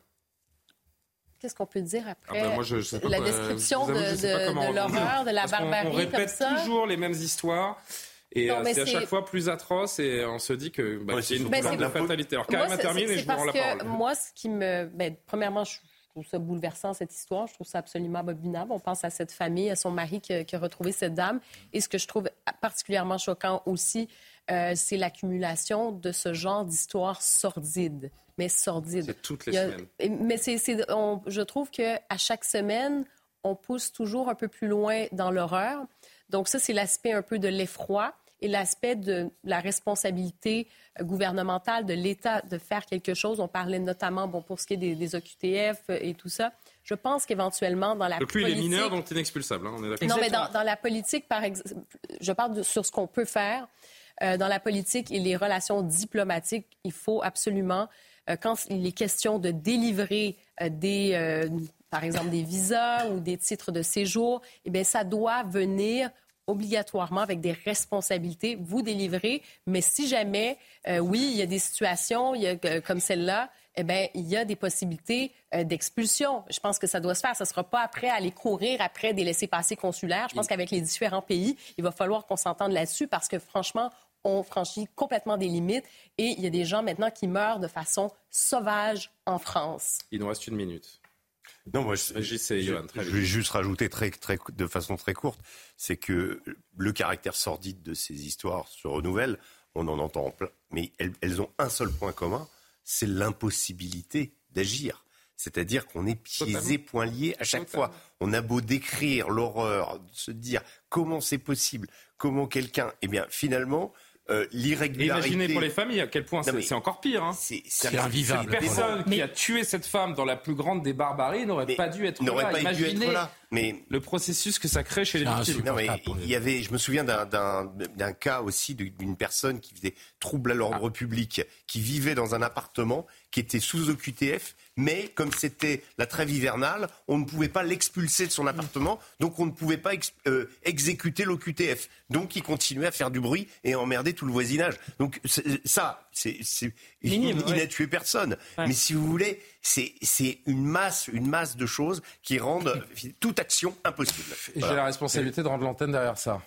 Qu'est-ce qu'on peut dire après? Ah ben, moi, je, sais pas la description de, de, l'horreur, de la barbarie on, répète toujours les mêmes histoires. Et euh, c'est à chaque fois plus atroce et on se dit que bah, c'est une forme de fatalité. Alors, Karima termine et je vous rends la parole. Moi, ce qui me. Ben, premièrement, je trouve ça bouleversant, cette histoire. Je trouve ça absolument abominable. On pense à cette famille, à son mari qui, qui a retrouvé cette dame. Et ce que je trouve particulièrement choquant aussi, euh, c'est l'accumulation de ce genre d'histoires sordides, mais sordides. C'est toutes les semaines. Mais c'est, je trouve qu'à chaque semaine, on pousse toujours un peu plus loin dans l'horreur. Donc ça, c'est l'aspect un peu de l'effroi. et l'aspect de la responsabilité gouvernementale de l'État de faire quelque chose. On parlait notamment, bon, pour ce qui est des, des OQTF et tout ça. Je pense qu'éventuellement, dans la Donc lui, politique... il est mineur, donc inexpulsable, hein, on est d'accord Non, mais dans, dans la politique, par exemple, je parle de- sur ce qu'on peut faire. Euh, dans la politique et les relations diplomatiques, il faut absolument, euh, quand il est question de délivrer euh, des, par exemple, des visas ou des titres de séjour, eh bien, ça doit venir obligatoirement avec des responsabilités, vous délivrer. Mais si jamais, oui, il y a des situations il y a, comme celle-là, eh bien, il y a des possibilités d'expulsion. Je pense que ça doit se faire. Ça ne sera pas après aller courir après des laissés-passer consulaires. Je pense qu'avec les différents pays, il va falloir qu'on s'entende là-dessus parce que franchement, on franchit complètement des limites et il y a des gens maintenant qui meurent de façon sauvage en France. Il nous reste une minute. Non, moi, je, Régis et je- Johan, très je vite. vais juste rajouter très, très, de façon très courte, c'est que le caractère sordide de ces histoires se renouvelle. On en entend plein, mais elles, elles ont un seul point commun, c'est l'impossibilité d'agir. C'est-à-dire qu'on est pieds poings liés à chaque fois. On a beau décrire l'horreur, se dire comment c'est possible, comment quelqu'un, eh bien finalement, euh, l'irrégularité. imaginez pour les familles à quel point c'est encore pire. Hein. C'est Une personne qui a tué cette femme dans la plus grande des barbaries n'aurait pas dû être n'aurait là. pas dû Imaginez être là. Mais le processus que ça crée chez les victimes. Non, mais il y avait, je me souviens d'un- cas aussi d'une personne qui faisait trouble à l'ordre public, qui vivait dans un appartement qui était sous OQTF, mais comme c'était la trêve hivernale, on ne pouvait pas l'expulser de son appartement, donc on ne pouvait pas ex- euh, exécuter l'OQTF. Donc il continuait à faire du bruit et à emmerder tout le voisinage. Donc c'est- ça, c'est il, ouais. n'a tué personne. Mais si vous voulez, c'est c'est une masse, une masse de choses qui rendent toute action impossible. Voilà. J'ai la responsabilité de rendre l'antenne derrière ça.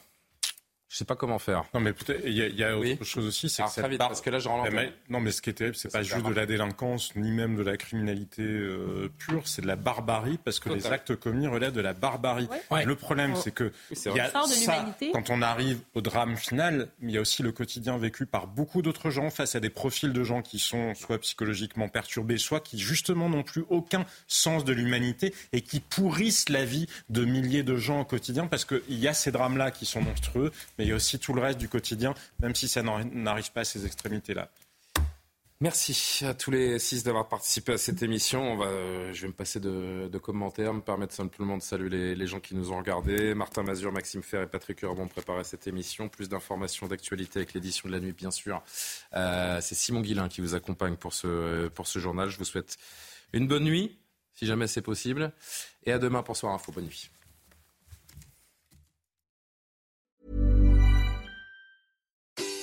Je sais pas comment faire. Non, mais peut-être, il y a, y a autre chose aussi, c'est que cette vite, part- parce que là, je rends Eh ben, Non, mais ce qui est terrible, c'est pas juste de la délinquance, ni même de la criminalité euh, pure, c'est de la barbarie, parce que les actes commis relèvent de la barbarie. Ouais. Le problème, Ouais. c'est que Oui, y a. Ça sort de ça, l'humanité. quand on arrive au drame final, il y a aussi le quotidien vécu par beaucoup d'autres gens face à des profils de gens qui sont soit psychologiquement perturbés, soit qui justement n'ont plus aucun sens de l'humanité et qui pourrissent la vie de milliers de gens au quotidien, parce qu'il y a ces drames-là qui sont monstrueux, mais il y a aussi tout le reste du quotidien, même si ça n'arrive pas à ces extrémités-là. Merci à tous les six d'avoir participé à cette émission. Euh, je vais me passer de, commentaires, me permettre simplement de saluer les, gens qui nous ont regardés. Martin Mazur, Maxime Fer et Patrick Urbon préparé cette émission. Plus d'informations, d'actualité avec l'édition de la nuit, bien sûr. Euh, C'est Simon Guillain qui vous accompagne pour ce, pour ce journal. Je vous souhaite une bonne nuit, si jamais c'est possible. Et à demain pour Soir Info. Bonne nuit.